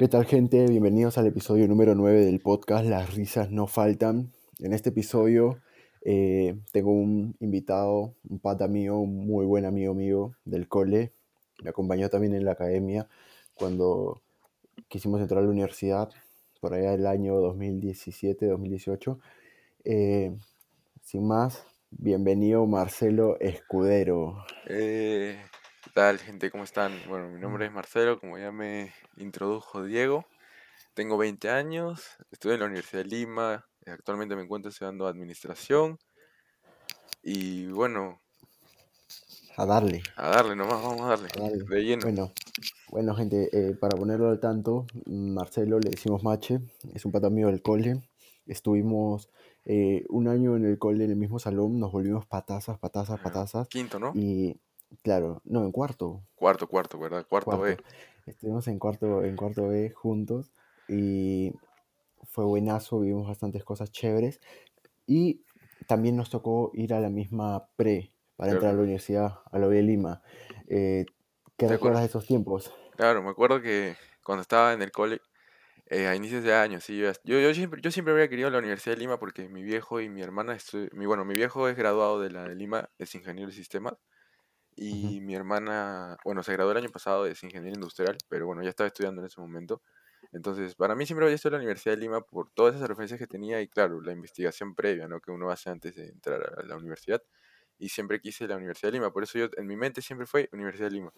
¿Qué tal gente? Bienvenidos al episodio número 9 del podcast Las risas no faltan. En este episodio eh, tengo un invitado, un pata mío, un muy buen amigo mío del cole. Me acompañó también en la academia cuando quisimos entrar a la universidad, por allá del año 2017-2018. Eh, sin más, bienvenido Marcelo Escudero. Eh, ¿Qué tal, gente? ¿Cómo están? Bueno, mi nombre es Marcelo, como ya me introdujo Diego. Tengo 20 años, estudio en la Universidad de Lima, actualmente me encuentro estudiando administración. Y bueno, A darle. a darle nomás, vamos a darle. a darle. De lleno. Bueno, bueno gente, eh, para ponerlo al tanto, Marcelo le decimos Mache, es un pata mío del cole. Estuvimos eh, un año en el cole, en el mismo salón, nos volvimos patazas, patazas, patazas. Quinto, ¿no? Y claro, no, en cuarto, Cuarto, cuarto, ¿verdad? Cuarto B. Estuvimos en cuarto, en cuarto B juntos y fue buenazo, vivimos bastantes cosas chéveres. Y también nos tocó ir a la misma pre para entrar a la universidad, a la U de Lima. Eh, ¿qué ¿Te recuerdas de esos tiempos? Claro, me acuerdo que cuando estaba en el cole, eh, a inicios de año, sí, yo, yo, yo siempre, yo siempre había querido la Universidad de Lima porque mi viejo y mi hermana, mi, bueno, mi viejo es graduado de la de Lima, es ingeniero de sistemas, Y mi hermana, bueno, se graduó el año pasado de ingeniería industrial, pero bueno, ya estaba estudiando en ese momento. Entonces, para mí siempre había estado en la Universidad de Lima por todas esas referencias que tenía y claro, la investigación previa, ¿no? Que uno hace antes de entrar a la universidad. Y siempre quise la Universidad de Lima, por eso yo en mi mente siempre fue Universidad de Lima.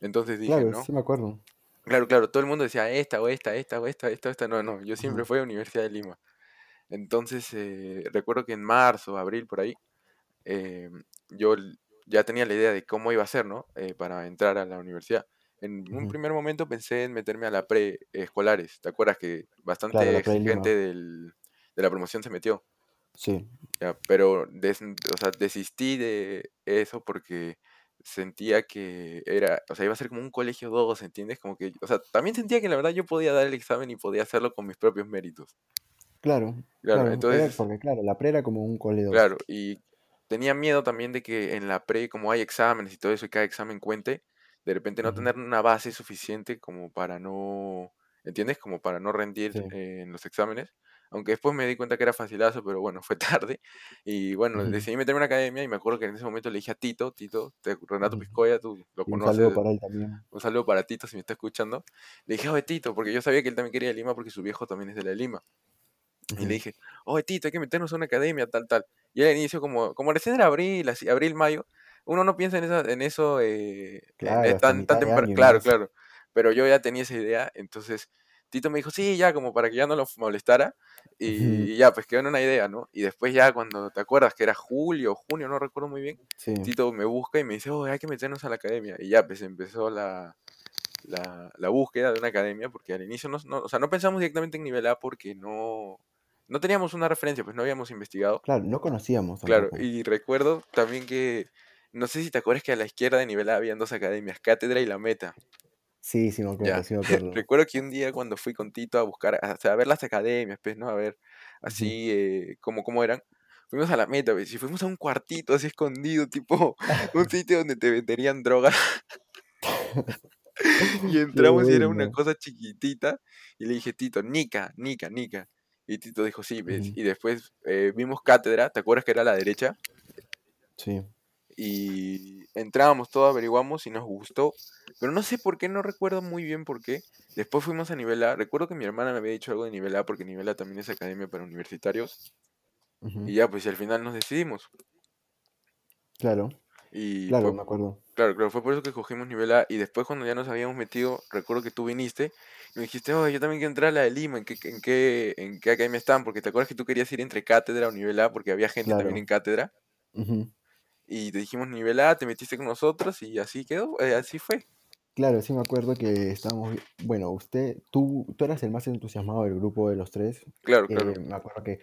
Entonces dije, Claro, ¿no? sí me acuerdo. Claro, claro, todo el mundo decía esta o esta, esta o esta, esta o esta. No, no, yo siempre Ujú, fue Universidad de Lima. Entonces, eh, recuerdo que en marzo, abril, por ahí, eh, yo ya tenía la idea de cómo iba a ser, ¿no? Eh, para entrar a la universidad. En un primer momento pensé en meterme a la preescolares. ¿Te acuerdas que Claro, bastante de gente del, de la promoción se metió? Sí, Ya, pero des- o sea, desistí de eso porque sentía que era, o sea, iba a ser como un colegio 2, ¿entiendes? Como que, o sea, también sentía que la verdad yo podía dar el examen y podía hacerlo con mis propios méritos. claro, Claro, claro. Entonces, porque, claro, la pre era como un cole 2. claro, y tenía miedo también de que en la pre, como hay exámenes y todo eso, y cada examen cuente, de repente no tener una base suficiente como para no, ¿entiendes? Como para no rendir Sí. eh, en los exámenes. Aunque después me di cuenta que era facilazo, pero bueno, fue tarde. Y bueno, decidí meterme en una academia y me acuerdo que en ese momento le dije a Tito, Tito, te- Renato. Piscoya, tú lo Y un saludo conoces, para él también. un saludo para Tito si me está escuchando. Le dije, oye Tito, porque yo sabía que él también quería Lima porque su viejo también es de la Lima. Y le dije, oye Tito, hay que meternos a una academia, tal, tal. Y al inicio, como, como recién era abril, así, abril, mayo, uno no piensa en, esa, en eso eh, Claro, tan, temprano. Claro, claro. Pero yo ya tenía esa idea, entonces Tito me dijo, sí, ya, como para que ya no lo molestara. Y ya, pues quedó en una idea, ¿no? Y después ya cuando te acuerdas que era julio o junio, no recuerdo muy bien, Sí, Tito me busca y me dice, oh, hay que meternos a la academia. Y ya, pues empezó la, la, la búsqueda de una academia, porque al inicio no, no- o sea, no pensamos directamente en nivel A porque no, no teníamos una referencia, pues no habíamos investigado. claro, no conocíamos Claro, y recuerdo también que, no sé si te acuerdas que a la izquierda de nivel A habían dos academias, Cátedra y La Meta. Sí, sí me acuerdo, Ya, sí me acuerdo. recuerdo que un día cuando fui con Tito a buscar, a, o sea, a ver las academias, pues, ¿no? A ver así eh, cómo, cómo eran. Fuimos a La Meta, pues, y fuimos a un cuartito así escondido, tipo un sitio donde te venderían drogas. Y entramos y era una cosa chiquitita. Y le dije, Tito, Nica, Nica, Nica. Y Tito dijo, sí, ves. Y después eh, vimos cátedra, ¿te acuerdas que era a la derecha? Sí, Y entrábamos todos, averiguamos y nos gustó. Pero no sé por qué, no recuerdo muy bien por qué. Después fuimos a nivel A. Recuerdo que mi hermana me había dicho algo de nivel A, porque nivel A también es academia para universitarios. Y ya, pues al final nos decidimos. Claro, Y claro, fue, me acuerdo. Claro, claro, fue por eso que cogimos nivel A y después cuando ya nos habíamos metido, recuerdo que tú viniste y me dijiste, oye, yo también quiero entrar a la de Lima, ¿en qué, en qué, en qué academia están? Porque te acuerdas que tú querías ir entre cátedra o nivel A porque había gente también en Claro. cátedra ujú. y te dijimos nivel A, te metiste con nosotros y así quedó, eh, así fue. Claro, sí me acuerdo que estábamos, bueno, usted, tú, tú eras el más entusiasmado del grupo de los tres. Claro, claro, Eh, me acuerdo que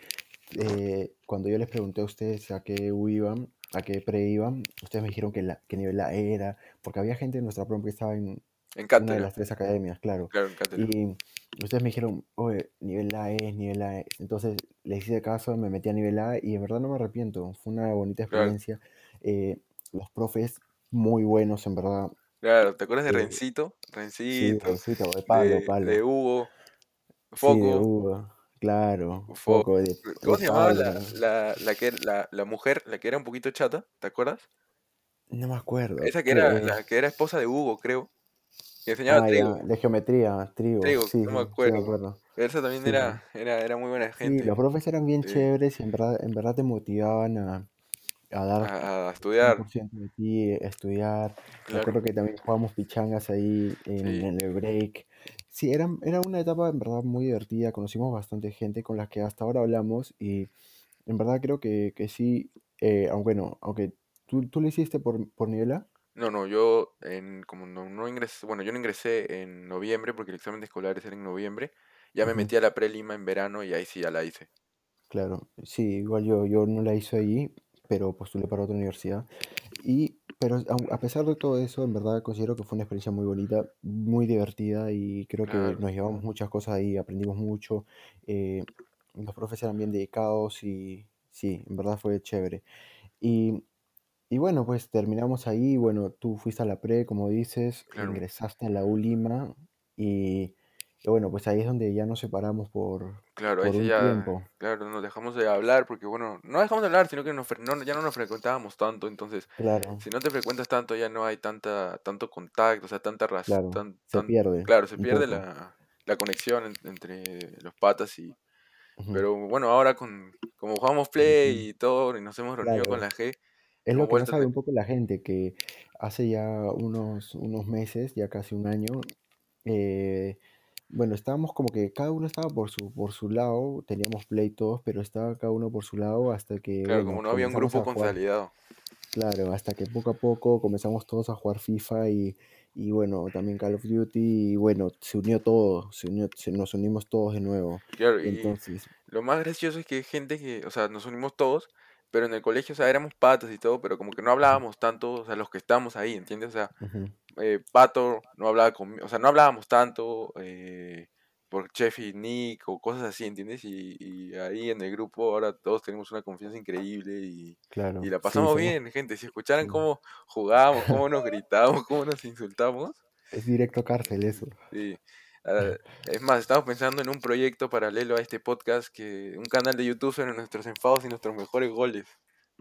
eh, cuando yo les pregunté a ustedes a qué U iban, a qué pre iban, ustedes me dijeron que, la, que nivel A era, porque había gente en nuestra promo que estaba en en una de las tres academias, claro. claro, en. Y ustedes me dijeron, oye, nivel A es, nivel A es. Entonces les hice caso, me metí a nivel A y en verdad no me arrepiento. Fue una bonita Claro, experiencia. Eh, los profes muy buenos, en verdad. Claro, ¿te acuerdas de Eh, Rencito? sí, Rencito, Rencito, de palo, de, de palo. Hugo, Sí, de Foco, Hugo, claro, Fo- Foco, de, ¿Cómo se llamaba la, la, la que la, la mujer, la que era un poquito chata? ¿Te acuerdas? No me acuerdo. Esa que era la que era esposa de Hugo, creo, que enseñaba ah, trigo, ya, de geometría, trigo, trigo, sí, no me sí me acuerdo. esa también Sí, era, era, era muy buena Sí, gente. los profes eran bien chéveres y en verdad, en verdad te motivaban a, a dar a, a estudiar, de ti, a estudiar. Me claro. acuerdo que también jugábamos pichangas ahí en el break. Sí, era, era una etapa en verdad muy divertida. Conocimos bastante gente con la que hasta ahora hablamos y en verdad creo que, que sí, eh, aunque bueno, aunque tú, tú lo hiciste por, por nivel A, No, no, yo en, como no, no ingresé, bueno, yo no ingresé en noviembre porque el examen de escolares era en noviembre, ya me metí a la prelima en verano y ahí sí ya la hice. claro, sí, igual yo, yo no la hice ahí, pero postulé para otra universidad. Y, pero a pesar de todo eso, en verdad considero que fue una experiencia muy bonita, muy divertida y creo que nos llevamos muchas cosas ahí, aprendimos mucho. eh, los profes eran bien dedicados y sí, en verdad fue chévere. Y, y bueno, pues terminamos ahí. Bueno, tú fuiste a la pre, como dices, claro, ingresaste a la U Lima y, bueno, pues ahí es donde ya nos separamos por, claro, ahí por sí un ya, tiempo. claro, nos dejamos de hablar porque, bueno, no dejamos de hablar, sino que nos no, ya no nos frecuentábamos tanto, entonces, Claro, si no te frecuentas tanto ya no hay tanta, tanto contacto, o sea, tanta raz, claro, tan, se tan, pierde claro, se pierde la, la conexión en- entre los patas y, Ujú, pero bueno, ahora con, como jugamos Play y todo, y nos hemos reunido con Claro. la G, Es lo que no sabe un poco la gente, que hace ya unos, unos meses, ya casi un año, eh, bueno, estábamos como que cada uno estaba por su, por su lado, teníamos play todos, pero estaba cada uno por su lado hasta que, Claro, como no había un grupo consolidado. claro, hasta que poco a poco comenzamos todos a jugar FIFA y, y bueno, también Call of Duty y bueno, se unió todo, se unió, se- nos unimos todos de nuevo. Claro, y Entonces, lo más gracioso es que hay gente que, o sea, nos unimos todos, pero en el colegio, o sea, éramos patas y todo, pero como que no hablábamos tanto, o sea, los que estamos ahí, ¿entiendes? O sea, eh, Pato no hablaba conmigo, o sea, no hablábamos tanto eh, por Chef y Nick o cosas así, ¿entiendes? Y, y ahí en el grupo ahora todos tenemos una confianza increíble y, y claro, la sí, pasamos bien, gente. Si escucharan cómo jugábamos, cómo nos gritábamos, cómo nos insultamos, es directo cárcel eso. Sí. Ah, es más, estamos pensando en un proyecto paralelo a este podcast, que un canal de YouTube sobre nuestros enfados y nuestros mejores goles.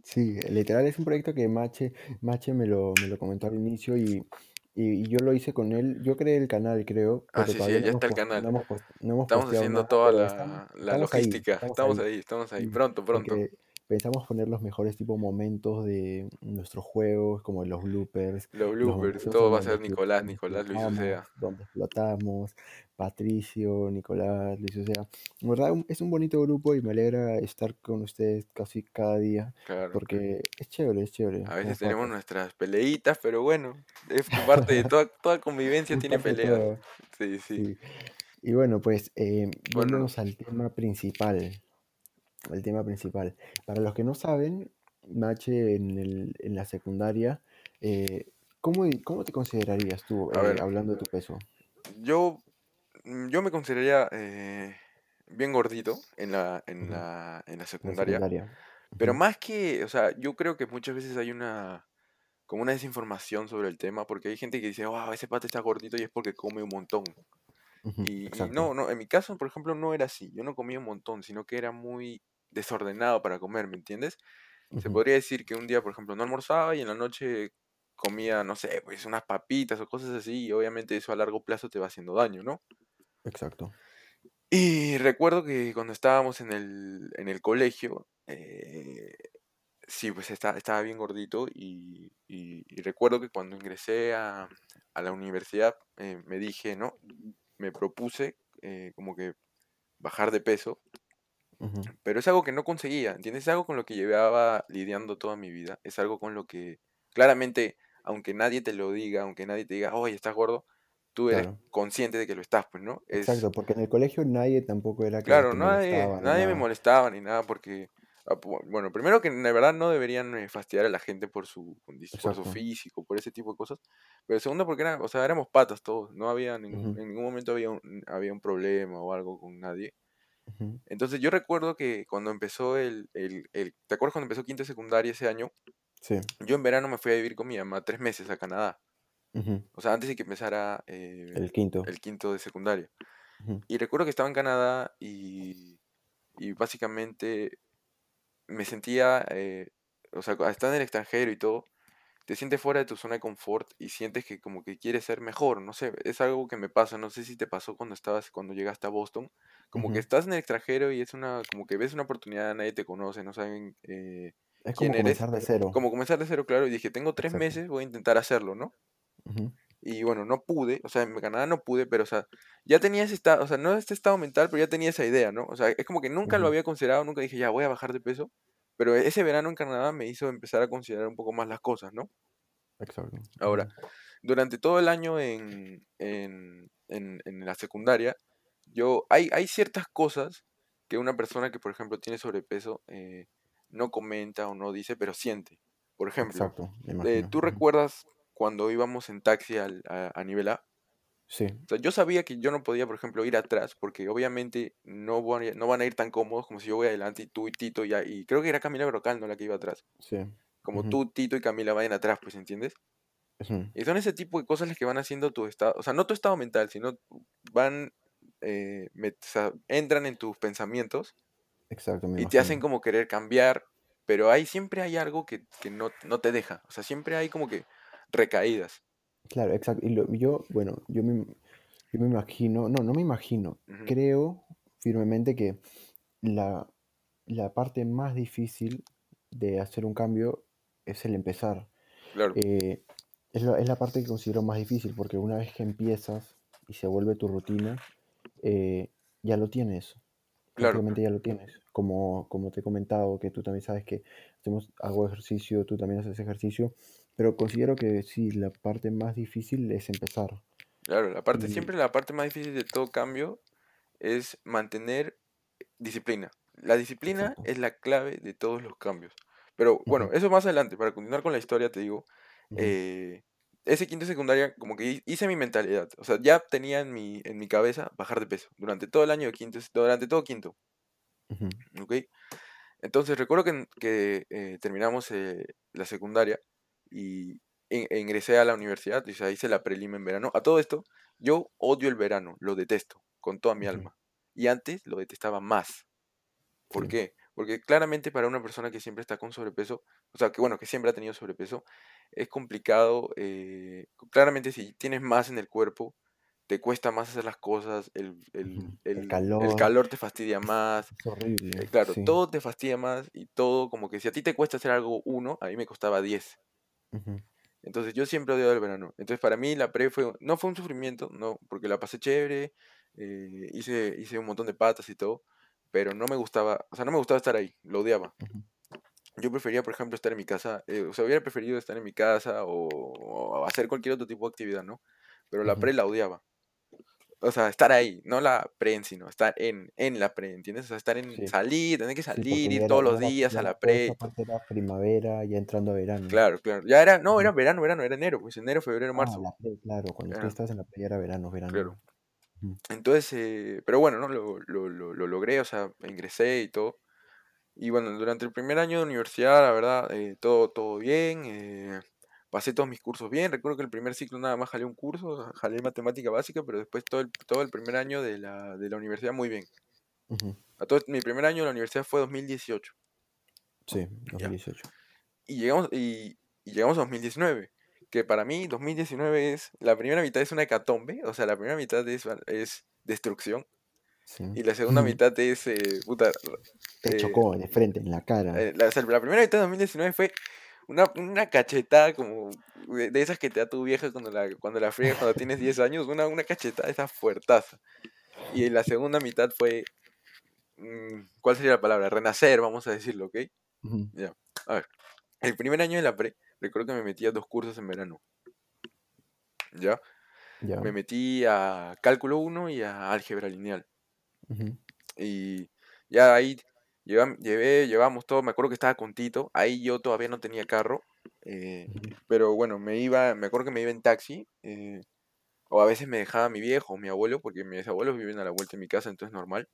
Sí, literal es un proyecto que Mache, Mache me lo, me lo comentó al inicio y, y, y yo lo hice con él. Yo creé el canal, creo, Ah, sí, sí, no ya está el canal. no hemos, pos- no hemos Estamos haciendo toda estamos, la, la ahí, logística. estamos Estamos ahí. ahí, estamos ahí. Sí, Pronto, pronto. porque pensamos poner los mejores tipo momentos de nuestros juegos, como los bloopers, Los los bloopers, momentos todo va a ser Nicolás, Nicolás, Luis Ucea. donde explotamos, Patricio, Nicolás, Luis, o sea, en verdad es un bonito grupo y me alegra estar con ustedes casi cada día, Claro. porque es chévere, es chévere, A veces tenemos nuestras peleitas, pero bueno, es parte de toda, toda convivencia tiene peleas. Sí, sí. sí. Y bueno, pues eh, Bueno, al tema principal, el tema principal. Para los que no saben, Nache en el- en la secundaria, eh, ¿cómo, cómo te considerarías tú, eh, ver, hablando de tu peso yo, mm, yo me consideraría eh, bien gordito en la, en Ujú, la, en la en la secundaria. secundaria? Pero Ujú, más que, o sea, yo creo que muchas veces hay una, como una desinformación sobre el tema, porque hay gente que dice, wow, ese pata está gordito y es porque come un montón. ujú, Y, y exacto. no, no, en mi caso, por ejemplo, no era así. Yo no comía un montón, sino que era muy desordenado para comer, ¿me entiendes? Se Ujú, podría decir que un día, por ejemplo, no almorzaba y en la noche comía, no sé, pues unas papitas o cosas así, y obviamente eso a largo plazo te va haciendo daño, ¿no? exacto. Y recuerdo que cuando estábamos en el, en el colegio, eh, Sí, pues estaba, estaba bien gordito y, y- y recuerdo que cuando ingresé a, a la universidad eh, me dije, ¿no? Me propuse eh, como que bajar de peso, Pero es algo que no conseguía, ¿entiendes? Es algo con lo que llevaba lidiando toda mi vida, es algo con lo que claramente, aunque nadie te lo diga, aunque nadie te diga, oye, estás gordo, tú eres claro, consciente de que lo estás, pues, ¿no? Es, exacto, porque en el colegio nadie tampoco era Claro, nadie, molestaba nadie me molestaba ni nada porque, ah, bueno, primero que de verdad no deberían eh, fastidiar a la gente por su, por su físico, por ese tipo de cosas, pero segundo porque era, o sea, éramos patas todos, no había ningún, en ningún momento había un, había un problema o algo con nadie. Entonces yo recuerdo que cuando empezó el, el, el- ¿te acuerdas cuando empezó quinta secundaria ese año? Sí, Yo en verano me fui a vivir con mi mamá tres meses a Canadá. O sea, antes de que empezara eh, El quinto. el quinto de secundaria. Y recuerdo que estaba en Canadá y, y básicamente me sentía, eh, o sea, estar en el extranjero y todo, te sientes fuera de tu zona de confort y sientes que como que quieres ser mejor, no sé, es algo que me pasa, no sé si te pasó cuando estabas, cuando llegaste a Boston, como que Ujú. estás en el extranjero y es una, como que ves una oportunidad, nadie te conoce, no saben eh, Es quién como eres, comenzar de cero. como comenzar de cero, claro, y dije, tengo tres Exacto. meses, voy a intentar hacerlo, ¿no? Ujú. Y bueno, no pude, o sea, en Canadá no pude, pero o sea, ya tenía ese estado, o sea, no este estado mental, pero ya tenía esa idea, ¿no? O sea, es como que nunca lo Ujú. había considerado, nunca dije, ya voy a bajar de peso, pero ese verano en Canadá me hizo empezar a considerar un poco más las cosas, ¿no? Exacto. Ahora, durante todo el año en, en, en, en la secundaria, yo, hay, hay ciertas cosas que una persona que, por ejemplo, tiene sobrepeso eh, no comenta o no dice, pero siente. Por ejemplo, Exacto, eh. ¿tú recuerdas cuando íbamos en taxi al- a, a nivel A? Sí, O sea, yo sabía que yo no podía, por ejemplo, ir atrás, porque obviamente no, voy a- no van a ir tan cómodos como si yo voy adelante y tú y Tito ya, y creo que era Camila Brocal, no la que iba atrás. sí. Como tú, Tito y Camila vayan atrás, pues, ¿entiendes? Y son ese tipo de cosas las que van haciendo tu estado, o sea, no tu estado mental, sino van, eh, met- o sea, entran en tus pensamientos Exacto, me y te hacen como querer cambiar, pero hay, siempre hay algo que, que no, no te deja, o sea, siempre hay como que recaídas. Claro, exacto. Y lo- yo, bueno, yo me, yo me imagino, no, no me imagino, creo firmemente que la, la parte más difícil de hacer un cambio es el empezar. Claro, Eh, es la, es la parte que considero más difícil porque una vez que empiezas y se vuelve tu rutina, eh, ya lo tienes, claro, ya lo tienes. Como, como te he comentado, que tú también sabes que hacemos, hago ejercicio, tú también haces ejercicio, pero considero que sí, la parte más difícil es empezar. claro, la parte, Y, siempre la parte más difícil de todo cambio es mantener disciplina. La disciplina exacto. es la clave de todos los cambios. Pero bueno, Ujú, eso más adelante, para continuar con la historia, te digo, eh, ese quinto de secundaria, como que hi- hice mi mentalidad. O sea, ya tenía en mi, en mi cabeza bajar de peso durante todo el año de quinto, durante todo quinto, ujú, ¿ok? Entonces recuerdo que, que, eh, terminamos eh, la secundaria y in- e ingresé a la universidad, o sea, hice la prelima en verano. A todo esto, yo odio el verano, lo detesto con toda mi alma. Y antes lo detestaba más. ¿Por Sí, qué? Porque claramente para una persona que siempre está con sobrepeso, o sea, que bueno, que siempre ha tenido sobrepeso, es complicado. eh, claramente si tienes más en el cuerpo, te cuesta más hacer las cosas, el, el, El el, el calor calor te fastidia más, es horrible, eh, claro, sí. todo te fastidia más y todo como que si a ti te cuesta hacer algo uno, a mí me costaba 10. Ujú, Entonces yo siempre odiaba el verano. Entonces para mí la pre fue, no fue un sufrimiento, no, porque la pasé chévere, eh, hice, hice un montón de patas y todo, pero no me gustaba, o sea, no me gustaba estar ahí, lo odiaba. Yo prefería, por ejemplo, estar en mi casa, eh, o sea, hubiera preferido estar en mi casa o, o hacer cualquier otro tipo de actividad, ¿no? Pero la pre la odiaba. O sea, estar ahí, no la pre sí, sino estar en, en la pre, ¿entiendes? O sea, estar en Sí, salir, tener que sí, salir, porque ir era, todos ya los era, días ya a era- la pre esa y todo. parte era primavera, ya entrando a verano. Claro, claro. Ya era, no, era verano, verano, era enero, pues enero, febrero, Ah, marzo. la playa, claro, cuando tú Ajá, estás en la playa era verano, claro. verano. Ujú, Entonces, eh, pero bueno, ¿no? Lo, lo, lo, lo logré, o sea, ingresé y todo. Y bueno, durante el primer año de universidad, la verdad, eh, todo, todo bien. eh, pasé todos mis cursos bien. Recuerdo que el primer ciclo nada más jalé un curso, jalé matemática básica, pero después todo el, todo el primer año de la, de la universidad muy bien. ujú. A todo, mi primer año de la universidad fue 2018, Sí, ¿ya? 2018. Y llegamos, y, y llegamos a 2019, que para mí 2019 es, la primera mitad es una hecatombe, o sea, la primera mitad es, es destrucción, Sí. y la segunda mitad es, eh, puta, Te eh, chocó de frente, en la cara. eh, la, o sea, la primera mitad de 2019 fue una, una cachetada como de, de esas que te da tu vieja cuando la, cuando la friegas cuando tienes 10 años, una, una cachetada esa fuertaza. Y la segunda mitad fue, mm, ¿cuál sería la palabra? Renacer, vamos a decirlo, ¿ok? Ya, a ver. El primer año de la pre, recuerdo que me metí a dos cursos en verano, ¿ya? Ya. Me metí a cálculo 1 y a álgebra lineal. Y ya ahí llevam- llevé, llevamos todo, me acuerdo que estaba con Tito, ahí yo todavía no tenía carro, eh, pero bueno, me iba, me acuerdo que me iba en taxi, eh, o a veces me dejaba mi viejo o mi abuelo, porque mis abuelos viven a la vuelta de mi casa, entonces normal.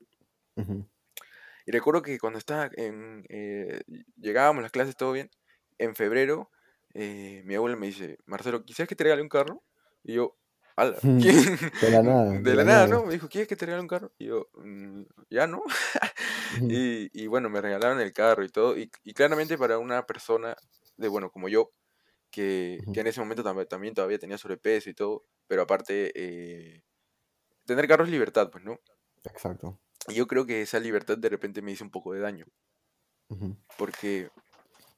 Y recuerdo que cuando estaba en, eh, llegábamos las clases todo bien, en febrero, eh, mi abuelo me dice, Marcelo, ¿quisieras que te regale un carro? Y yo, ala, De la nada. De la nada, ¿no? Me dijo, ¿quieres que te regale un carro? Y yo, "Mm, ya no. y, y bueno, me regalaron el carro y todo. Y, y claramente para una persona de, bueno, como yo, que, que en ese momento tam- también todavía tenía sobrepeso y todo, pero aparte, eh, tener carro es libertad, pues, ¿no? Exacto. Y yo creo que esa libertad de repente me hizo un poco de daño, Ujú. porque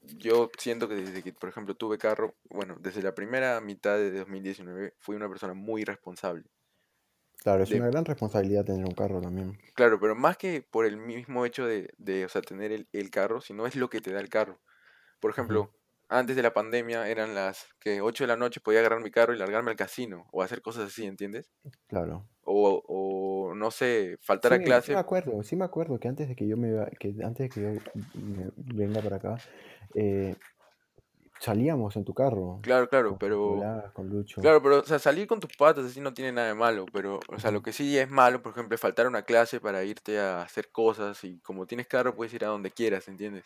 yo siento que desde que, por ejemplo, tuve carro, bueno, desde la primera mitad de 2019 fui una persona muy responsable. Claro, es De- una gran responsabilidad tener un carro también. Claro, pero más que por el mismo hecho de, de, o sea, tener el, el carro, sino es lo que te da el carro. Por ejemplo, antes de la pandemia eran las que 8 de la noche podía agarrar mi carro y largarme al casino o hacer cosas así, ¿entiendes? Claro. O, o no sé, faltar Sí, a sí clase. me acuerdo, sí me acuerdo que antes de que yo me que antes de que yo me venga para acá, eh, salíamos en tu carro Claro, claro, con pero Nicolás, con Lucho. Claro, pero o sea, salir con tus patas así no tiene nada de malo, pero o sea, lo que sí es malo, por ejemplo, es faltar a una clase para irte a hacer cosas y como tienes carro puedes ir a donde quieras, ¿entiendes?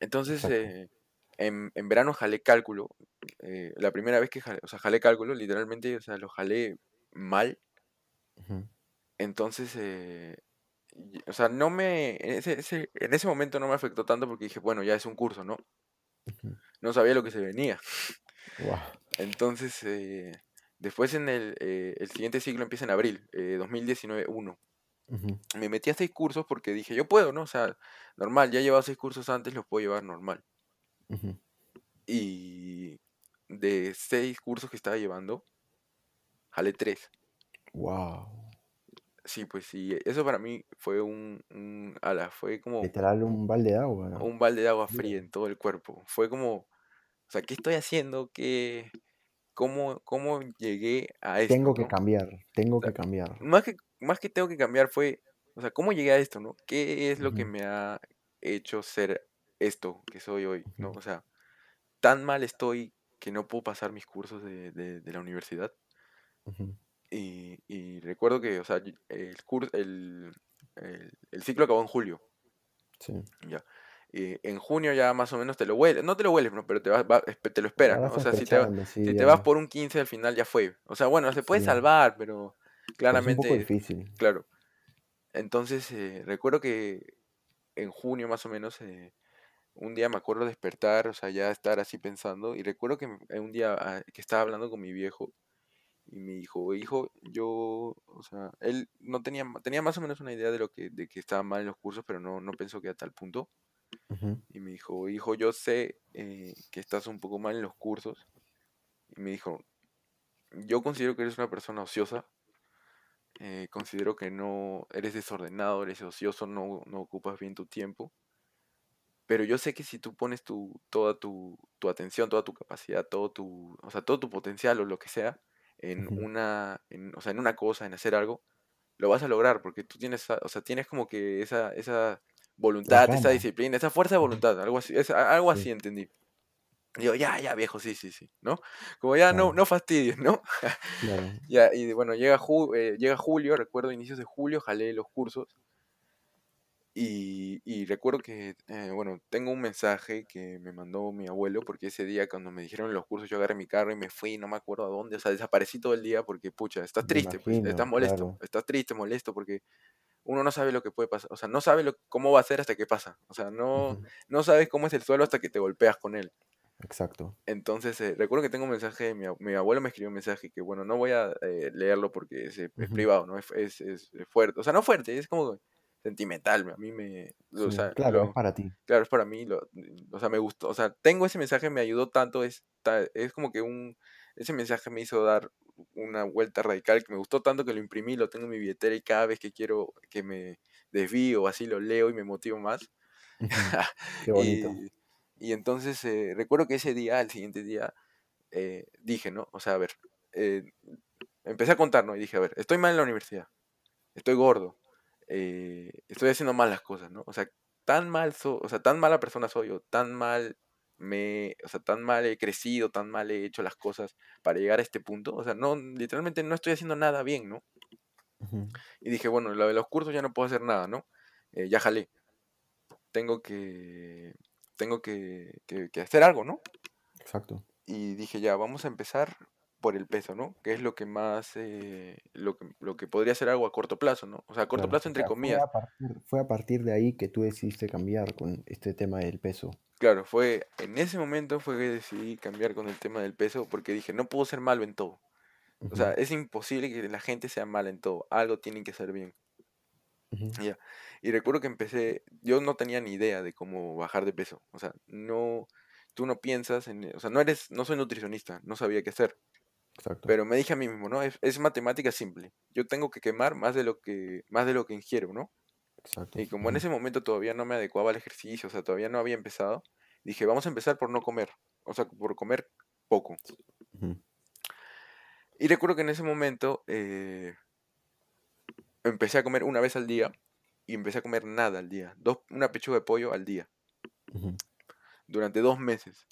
Entonces, eh, en, en verano jalé cálculo, eh, la primera vez que jalé, o sea, jalé cálculo, literalmente, o sea, lo jalé mal, entonces, eh, o sea, no me, en ese, ese- en ese momento no me afectó tanto porque dije, bueno, ya es un curso, ¿no? No sabía lo que se venía. Entonces, eh, después en el, eh, el siguiente ciclo empieza en abril, eh, 2019-1. Ujú, Me metí a seis cursos porque dije, yo puedo, ¿no? O sea, normal, ya he llevado seis cursos antes, los puedo llevar normal. Y de seis cursos que estaba llevando, jalé tres. Guau. Sí, pues sí, eso para mí fue un, un ala, fue como Literal un balde de agua. ¿no? un balde de agua fría en todo el cuerpo. Fue como, o sea, ¿qué estoy haciendo? ¿Qué, cómo, cómo llegué a esto, Tengo que no? cambiar, tengo O sea, que cambiar. más que, más que tengo que cambiar fue, o sea, ¿cómo llegué a esto, no? ¿Qué es lo que me ha hecho ser esto que soy hoy, no? O sea, tan mal estoy que no puedo pasar mis cursos de, de- de la universidad. Y, y recuerdo que, o sea, el, curso, el, el, el ciclo acabó en julio, Sí. ya. En junio ya más o menos te lo hueles, no te lo hueles. Pero te, vas, va- te lo esperas, ¿no? O sea, si te, va- sí, si te vas por un 15 al final ya fue. O sea, bueno, se puede Sí. salvar, pero Pero es un poco claramente, difícil. claro. Entonces, eh, recuerdo que en junio más o menos, eh, un día me acuerdo despertar, o sea, ya estar así pensando, y recuerdo que me- un día ah, que estaba hablando con mi viejo, y me dijo, hijo, yo, o sea, él no tenía, tenía más o menos una idea de lo que, de que estaba mal en los cursos, pero no, no pensó que a tal punto, y me dijo, hijo, yo sé eh, que estás un poco mal en los cursos, y me dijo, yo considero que eres una persona ociosa, eh, considero que no eres desordenado, eres ocioso, no, no ocupas bien tu tiempo. Pero yo sé que si tú pones tu, toda tu, tu atención, toda tu capacidad, todo tu, o sea, todo tu potencial o lo que sea en una, en, o sea, en una cosa, en hacer algo, lo vas a lograr porque tú tienes, esa- o sea, tienes como que esa, esa voluntad, esa disciplina, esa fuerza de voluntad, algo así, es, algo así Sí, entendí. Yo, ya, ya, viejo, sí, sí, sí, ¿no? Como ya no, no fastidies, ¿no? claro. Ya, y bueno, llega, ju- eh, llega julio, recuerdo inicios de julio, jalé los cursos y, y recuerdo que, eh, bueno, tengo un mensaje que me mandó mi abuelo porque ese día cuando me dijeron los cursos yo agarré mi carro y me fui, no me acuerdo a dónde, o sea, desaparecí todo el día porque, pucha, estás triste, pues, estás molesto, claro. estás triste, molesto porque uno no sabe lo que puede pasar, o sea, no sabe lo, cómo va a ser hasta que pasa, o sea, no, no sabes cómo es el suelo hasta que te golpeas con él. Exacto. Entonces, eh, recuerdo que tengo un mensaje, mi, mi abuelo me escribió un mensaje que, bueno, no voy a eh, leerlo porque es, eh, privado, ¿no? Es, es, es- es fuerte, o sea, no fuerte, es como sentimental, a mí me, o Sí, sea, claro, es para ti. claro, es para mí, lo, o sea, me gustó, o sea, tengo ese mensaje, me ayudó tanto, es, es como que un, ese mensaje me hizo dar una vuelta radical que me gustó tanto que lo imprimí, lo tengo en mi billetera y cada vez que quiero que me desvío, así lo leo y me motivo más. Qué bonito. Y, y entonces eh, recuerdo que ese día, el siguiente día, eh, dije, ¿no? O sea, a ver, eh, empecé a contar, ¿no? Y dije, a ver, estoy mal en la universidad, estoy gordo, eh, estoy haciendo mal las cosas, ¿no? O sea, tan mal so- o sea, tan mala persona soy yo, tan mal me, o sea, tan mal he crecido, tan mal he hecho las cosas para llegar a este punto, o sea, no, literalmente no estoy haciendo nada bien, ¿no? Y dije, bueno, lo de los cursos ya no puedo hacer nada, ¿no? Eh, ya jalé, tengo que, tengo que, que- que hacer algo, ¿no? Exacto. Y dije, ya, vamos a empezar por el peso, ¿no? Que es lo que más, eh, lo que, lo que podría ser algo a corto plazo, ¿no? O sea, a corto Claro, plazo entre fue comillas. a partir, fue a partir de ahí que tú decidiste cambiar con este tema del peso. Claro, fue en ese momento fue que decidí cambiar con el tema del peso porque dije, no puedo ser malo en todo. O sea, es imposible que la gente sea mala en todo. Algo tienen que ser bien. Ya. Y recuerdo que empecé, yo no tenía ni idea de cómo bajar de peso. O sea, no, tú no piensas en, o sea, no eres, no soy nutricionista, no sabía qué hacer. Exacto, Pero me dije a mí mismo, ¿no? Es, es matemática simple. Yo tengo que quemar más de lo que, más de lo que ingiero, ¿no? exacto. Y como en ese momento todavía no me adecuaba al ejercicio, o sea, todavía no había empezado, dije, vamos a empezar por no comer, o sea, por comer poco. Y recuerdo que en ese momento eh, empecé a comer una vez al día y empecé a comer nada al día, dos, una pechuga de pollo al día, durante dos meses.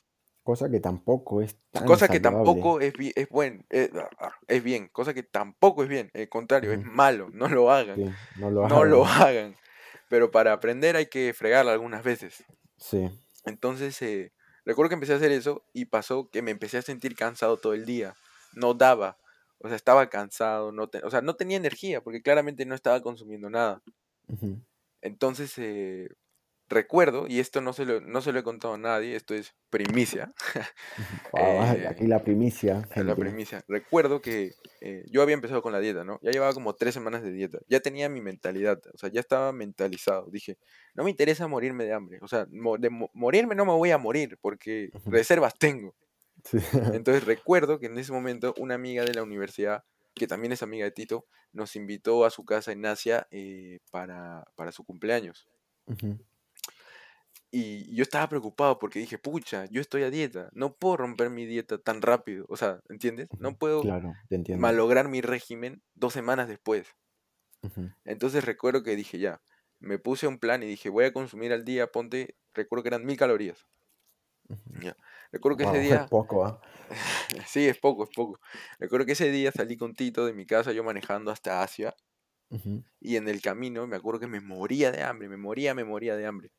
Cosa que tampoco es tan Cosa que saludable. tampoco es, es, buen, eh, ah, ah, es bien, cosa que tampoco es bien, al contrario, es malo, no lo hagan, Sí, no lo no lo hagan. hagan. Pero para aprender hay que fregarla algunas veces. Sí, Entonces, eh, recuerdo que empecé a hacer eso y pasó que me empecé a sentir cansado todo el día. No daba. O sea, estaba cansado, no te- o sea, no tenía energía porque claramente no estaba consumiendo nada. Entonces, eh, recuerdo, y esto no se, lo, no se lo he contado a nadie, esto es primicia. Wow, eh, aquí la primicia, la gente. primicia. Recuerdo que eh, yo había empezado con la dieta, ¿no? Ya llevaba como tres semanas de dieta. Ya tenía mi mentalidad, o sea, ya estaba mentalizado. Dije, no me interesa morirme de hambre. O sea, de mo- morirme no me voy a morir porque reservas tengo. Sí. Entonces recuerdo que en ese momento una amiga de la universidad, que también es amiga de Tito, nos invitó a su casa en Asia eh, para, para su cumpleaños. Ujú, Y yo estaba preocupado porque dije, pucha, yo estoy a dieta, no puedo romper mi dieta tan rápido. O sea, ¿entiendes? No puedo Claro, te entiendo. malograr mi régimen dos semanas después. Entonces recuerdo que dije, ya, me puse un plan y dije, voy a consumir al día, ponte, recuerdo que eran mil calorías. Ya. Recuerdo que ese Wow, es día, poco, ¿ah? sí, es poco, es poco. Recuerdo que ese día salí con Tito de mi casa, yo manejando hasta Asia, y en el camino me acuerdo que me moría de hambre, me moría, me moría de hambre.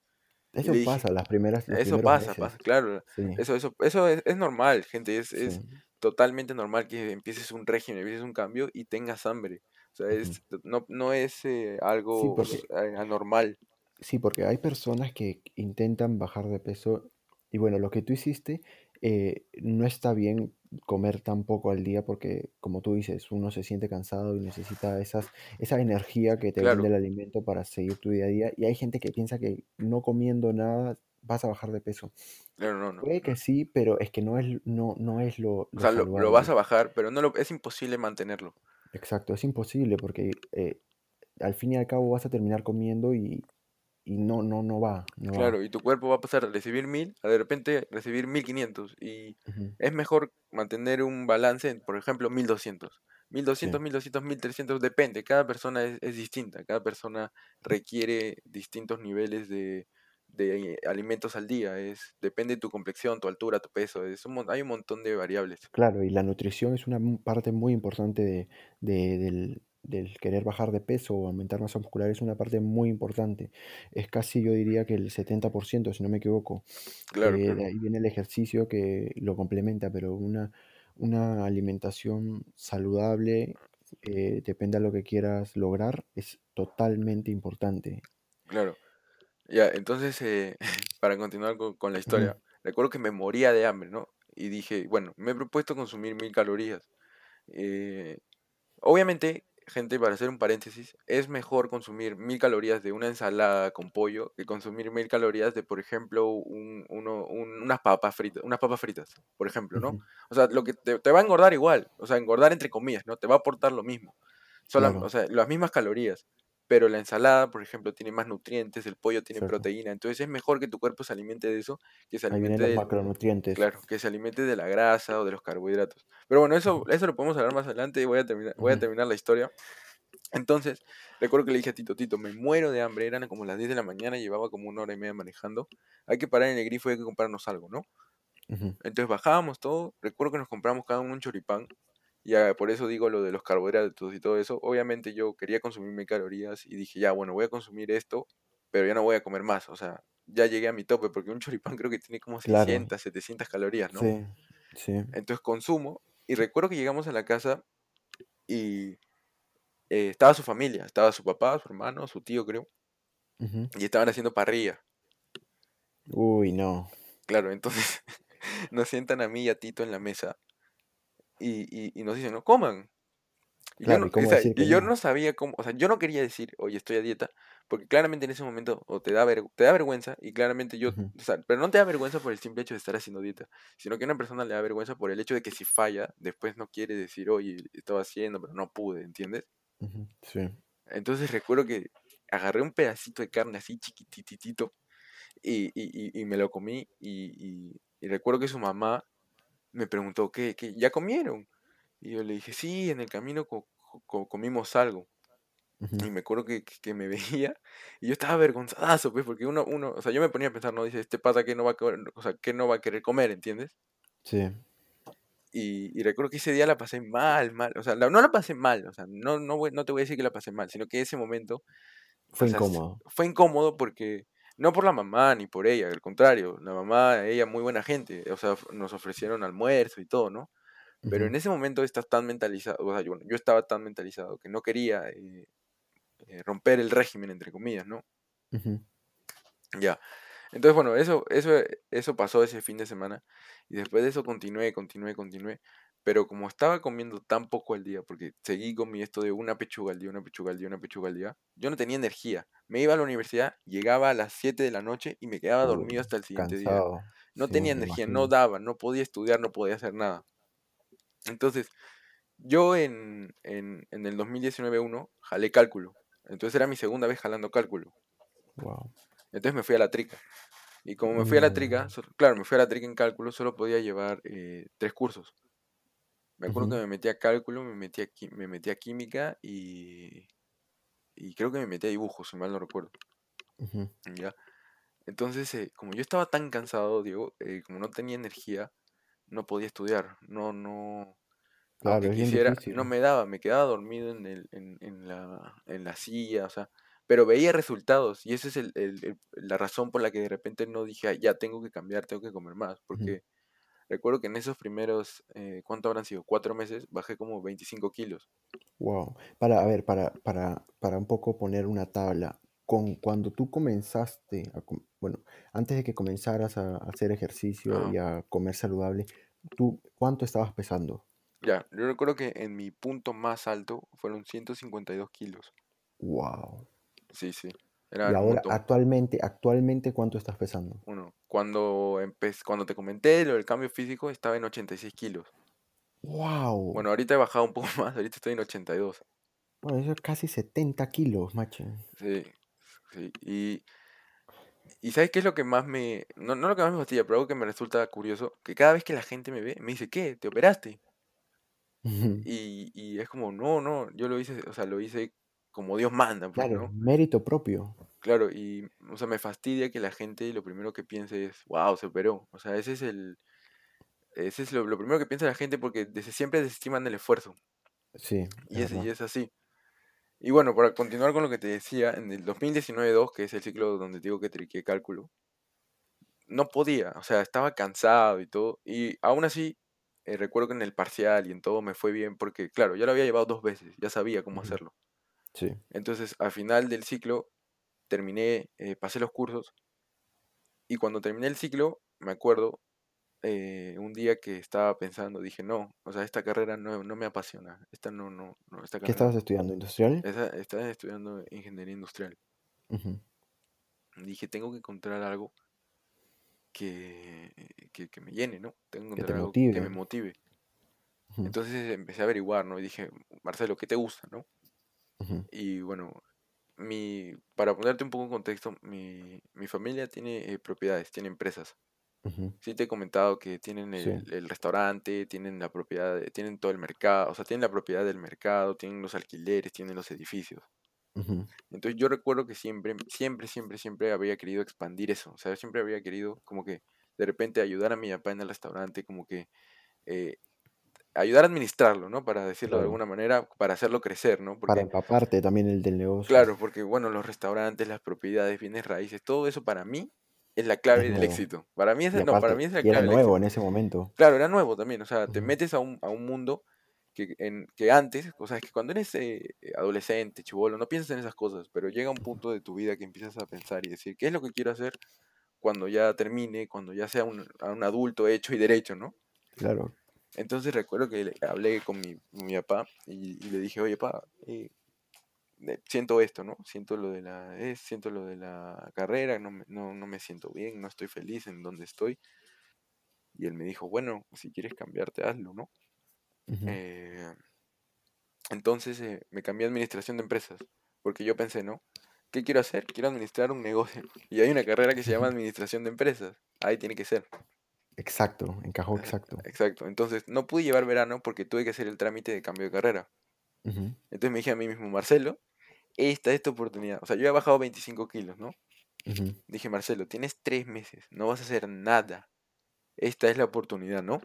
Eso dije, pasa las primeras, eso pasa, meses. pasa, claro, Sí, eso, eso, eso es, es normal, gente, es, es totalmente normal que empieces un régimen, empieces un cambio y tengas hambre. O sea, es, no, no es eh, Sí, algo porque anormal. Sí, porque hay personas que intentan bajar de peso y bueno, lo que tú hiciste, eh, no está bien comer tan poco al día porque, como tú dices, uno se siente cansado y necesita esas, esa energía que te Claro, el alimento para seguir tu día a día. Y hay gente que piensa que no comiendo nada vas a bajar de peso. claro, no, no. Puede que sí, pero es que no es, no, no es lo, O lo sea, lo, lo vas a bajar, pero no lo, es imposible mantenerlo. Exacto, es imposible porque eh, al fin y al cabo vas a terminar comiendo y, y no, no, no va, no va. Claro, y tu cuerpo va a pasar a recibir 1000 a de repente recibir 1500 y es mejor mantener un balance en, por ejemplo, 1200. Sí. 1200, 1200, 1300, depende, cada persona es, es distinta, cada persona requiere distintos niveles de, de alimentos al día, es, depende de tu complexión, tu altura, tu peso, es un hay un montón de variables. Claro, y la nutrición es una parte muy importante de, de- del, del querer bajar de peso o aumentar masa muscular, es una parte muy importante. Es casi, yo diría que el 70%, si no me equivoco. Claro, Eh, claro, de ahí viene el ejercicio que lo complementa, pero una, una alimentación saludable, eh, depende de lo que quieras lograr, es totalmente importante. claro. Ya, entonces, eh, para continuar con, con la historia, recuerdo que me moría de hambre, ¿no? Y dije, bueno, me he propuesto consumir 1000 calorías. Eh, obviamente, gente, para hacer un paréntesis, es mejor consumir 1000 calorías de una ensalada con pollo que consumir 1000 calorías de, por ejemplo, un, uno- un- unas papas fritas, unas papas fritas, por ejemplo, ¿no? O sea, lo que te, te va a engordar igual, o sea, engordar entre comillas, ¿no? Te va a aportar lo mismo, solam- o sea, las mismas calorías. Pero la ensalada, por ejemplo, tiene más nutrientes, el pollo tiene exacto. proteína, entonces es mejor que tu cuerpo se alimente de eso que se alimente los del, macronutrientes. Claro, que se alimente de la grasa o de los carbohidratos. Pero bueno, eso, eso lo podemos hablar más adelante y voy a terminar, voy a terminar la historia. Entonces, recuerdo que le dije a Tito, Tito, me muero de hambre, eran como las 10 de la mañana, llevaba como una hora y media manejando. Hay que parar en el grifo y hay que comprarnos algo, ¿no? Entonces bajábamos todo, recuerdo que nos compramos cada uno un choripán, ya por eso digo lo de los carbohidratos y todo eso. Obviamente yo quería consumir mis calorías y dije, ya, bueno, voy a consumir esto, pero ya no voy a comer más, o sea, ya llegué a mi tope porque un choripán creo que tiene como Claro, 600, 700 calorías, ¿no? sí, sí. Entonces consumo Y recuerdo que llegamos a la casa y eh, estaba su familia, estaba su papá, su hermano, su tío creo, y estaban haciendo parrilla. Uy, no. Claro, entonces nos sientan a mí y a Tito en la mesa y, y- y nos dicen, no coman. Y yo, Claro, no, ¿y y yo no? no sabía cómo, o sea, yo no quería decir, oye, estoy a dieta, porque claramente en ese momento o te da, ver- te da vergüenza y claramente yo, Ujú, o sea, pero no te da vergüenza por el simple hecho de estar haciendo dieta, sino que a una persona le da vergüenza por el hecho de que si falla, después no quiere decir, oye, estaba haciendo, pero no pude, ¿entiendes? Sí. Entonces recuerdo que agarré un pedacito de carne así chiquititito y, y, y- y me lo comí y, y- y recuerdo que su mamá me preguntó, ¿qué, qué, ya comieron? Y yo le dije, sí, en el camino co- co- comimos algo. Y me acuerdo que, que- me veía y yo estaba avergonzadazo, pues, porque uno, uno, o sea, yo me ponía a pensar, no, dice, este pata que no va a o sea, que no va a querer comer, ¿entiendes? Sí. Y, y recuerdo que ese día la pasé mal, mal, o sea, la- no la pasé mal, o sea, no, no, no te voy a decir que la pasé mal, sino que ese momento, o Fue sea, incómodo. fue incómodo porque, no por la mamá ni por ella, al contrario, la mamá, ella, muy buena gente, o sea, nos ofrecieron almuerzo y todo, ¿no? Pero en ese momento estás tan mentalizado, o sea, yo, yo estaba tan mentalizado que no quería eh, eh, romper el régimen, entre comillas, ¿no? ujú, Ya. Entonces, bueno, eso, eso, eso pasó ese fin de semana. Y después de eso continué, continué, continué. Pero como estaba comiendo tan poco al día, porque seguí con mi esto de una pechuga al día, una pechuga al día, una pechuga al día, yo no tenía energía. Me iba a la universidad, llegaba a las 7 de la noche y me quedaba dormido hasta el siguiente día. cansado. No Sí, tenía energía, no daba, no podía estudiar, no podía hacer nada. Entonces, yo en, en, en el 2019-1 jalé cálculo. Entonces era mi segunda vez jalando cálculo. Wow. Entonces me fui a la trica. Y como me fui a la trica, No. so- claro, me fui a la trica en cálculo, solo podía llevar eh, tres cursos. Me acuerdo que me metí a cálculo, me metí a, me metí a química y, y creo que me metí a dibujo, si mal no recuerdo. ¿ya? Entonces, eh, como yo estaba tan cansado, Diego, eh, como no tenía energía, no podía estudiar. No, no, Claro, quisiera, no me daba, me quedaba dormido en el, en, en la, en la silla, o sea, pero veía resultados y esa es el, el- la razón por la que de repente no dije, "Ay, ya tengo que cambiar, tengo que comer más, porque recuerdo que en esos primeros, eh, ¿cuánto habrán sido? Cuatro meses, bajé como 25 kilos. Wow. Para, a ver, para, para, para un poco poner una tabla, con, cuando tú comenzaste, a bueno, antes de que comenzaras a, hacer ejercicio Ajá. y a comer saludable, ¿tú cuánto estabas pesando? Ya, yo recuerdo que en mi punto más alto fueron 152 kilos. Wow. Sí, sí, era un ahora, actualmente, actualmente, ¿cuánto estás pesando? Bueno, cuando cuando te comenté lo del cambio físico, estaba en 86 kilos. Wow. Bueno, ahorita he bajado un poco más, ahorita estoy en 82. Bueno, eso es casi 70 kilos, macho. Sí, sí. Y, y ¿sabes qué es lo que más me... No, no lo que más me fastidia, pero algo que me resulta curioso, que cada vez que la gente me ve, me dice, ¿qué? ¿Te operaste? Y, y es como, no, no, yo lo hice, o sea, lo hice como Dios manda, pues, Claro, ¿no? mérito propio. Claro, y, o sea, me fastidia que la gente lo primero que piense es, wow, se operó. O sea, ese es el, ese es lo, lo primero que piensa la gente porque desde siempre desestiman el esfuerzo. Sí, Y es y es así. Y bueno, para continuar con lo que te decía, en el 2019-2, que es el ciclo donde digo que triqué cálculo, no podía, o sea, estaba cansado y todo. Y aún así, eh, recuerdo que en el parcial y en todo me fue bien porque, claro, ya lo había llevado dos veces, ya sabía cómo hacerlo. Sí. Entonces, al final del ciclo, terminé, eh, pasé los cursos y cuando terminé el ciclo, me acuerdo, eh, un día que estaba pensando, dije, no, o sea, esta carrera no, no me apasiona, esta no, no, no, esta ¿Qué carrera estabas no. estudiando? ¿Industrial? Esa, estaba estudiando ingeniería industrial. Dije, tengo que encontrar algo que, que, que me llene, ¿no? Tengo que encontrar algo que me motive. Entonces empecé a averiguar, ¿no? Y dije, Marcelo, ¿qué te gusta, no? Ujú, Y bueno, mi, para ponerte un poco en contexto, mi, mi familia tiene eh, propiedades, tiene empresas. Sí te he comentado que tienen Sí. el, el restaurante, tienen la propiedad, de- tienen todo el mercado, o sea, tienen la propiedad del mercado, tienen los alquileres, tienen los edificios. ujú. Entonces yo recuerdo que siempre, siempre, siempre, siempre había querido expandir eso. O sea, siempre había querido como que de repente ayudar a mi papá en el restaurante, como que eh, ayudar a administrarlo, ¿no? Para decirlo de alguna manera, para hacerlo crecer, ¿no? Para empaparte también el del negocio. claro, porque bueno, los restaurantes, las propiedades, bienes raíces, todo eso para mí es la clave Es del éxito. Para mí, esa, Y no, para mí es la era clave del nuevo éxito. en ese momento. Claro, era nuevo también, o sea, te metes a un, a un mundo que, en, que antes, o sea, es que cuando eres eh, adolescente, chivolo, no piensas en esas cosas, pero llega un punto de tu vida que empiezas a pensar y decir, ¿qué es lo que quiero hacer cuando ya termine, cuando ya sea un, a un adulto hecho y derecho, ¿no? Claro. Entonces recuerdo que le hablé con mi, mi papá y, y le dije, oye, papá, eh, eh, siento esto, ¿no? Siento lo de la, eh, siento lo de la carrera, no me, no, no me siento bien, no estoy feliz en donde estoy. Y él me dijo, bueno, si quieres cambiarte, hazlo, ¿no? Eh, entonces eh, me cambié a administración de empresas, porque yo pensé, ¿no? ¿Qué quiero hacer? Quiero administrar un negocio. Y hay una carrera que se llama administración de empresas. Ahí tiene que ser. Exacto, encajó Ajá, exacto. Exacto. Entonces no pude llevar verano porque tuve que hacer el trámite de cambio de carrera. Entonces me dije a mí mismo, Marcelo, esta es tu oportunidad. O sea, yo he bajado 25 kilos, ¿no? Dije, Marcelo, tienes tres meses, no vas a hacer nada. Esta es la oportunidad, ¿no?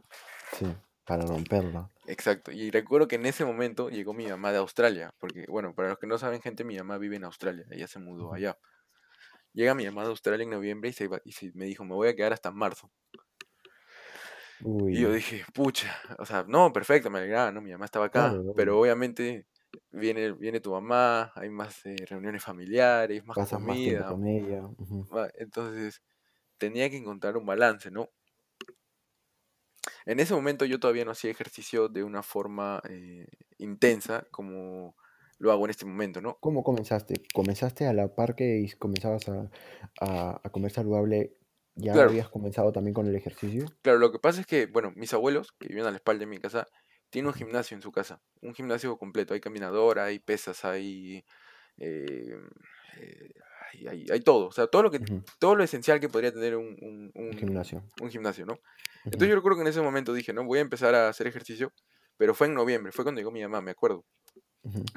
Sí, para romperla. Exacto. Y recuerdo que en ese momento llegó mi mamá de Australia, porque, bueno, para los que no saben, gente, mi mamá vive en Australia, ella se mudó allá. Llega mi mamá de Australia en noviembre y, se iba- y se- me dijo, me voy a quedar hasta marzo. Y yo dije, pucha, o sea, no, perfecto, me alegraba, ¿no? Mi mamá estaba acá, claro, pero obviamente viene, viene tu mamá, hay más eh, reuniones familiares, más Pasas más comida, con ella. ujú. ma- entonces tenía que encontrar un balance, ¿no? En ese momento yo todavía no hacía ejercicio de una forma eh, intensa como lo hago en este momento, ¿no? ¿Cómo comenzaste? ¿Comenzaste a la par que comenzabas a, a- a comer saludable? ¿Ya Claro, habías comenzado también con el ejercicio? claro, lo que pasa es que, bueno, mis abuelos, que viven a la espalda de mi casa, tienen un gimnasio en su casa, un gimnasio completo, hay caminadora, hay pesas, hay, eh, eh, hay, hay- hay todo, o sea, todo lo que, todo lo esencial que podría tener un, un- Un un- gimnasio. un gimnasio, ¿no? Entonces yo recuerdo que en ese momento dije, no, voy a empezar a hacer ejercicio, pero fue en noviembre, fue cuando llegó mi mamá, me acuerdo.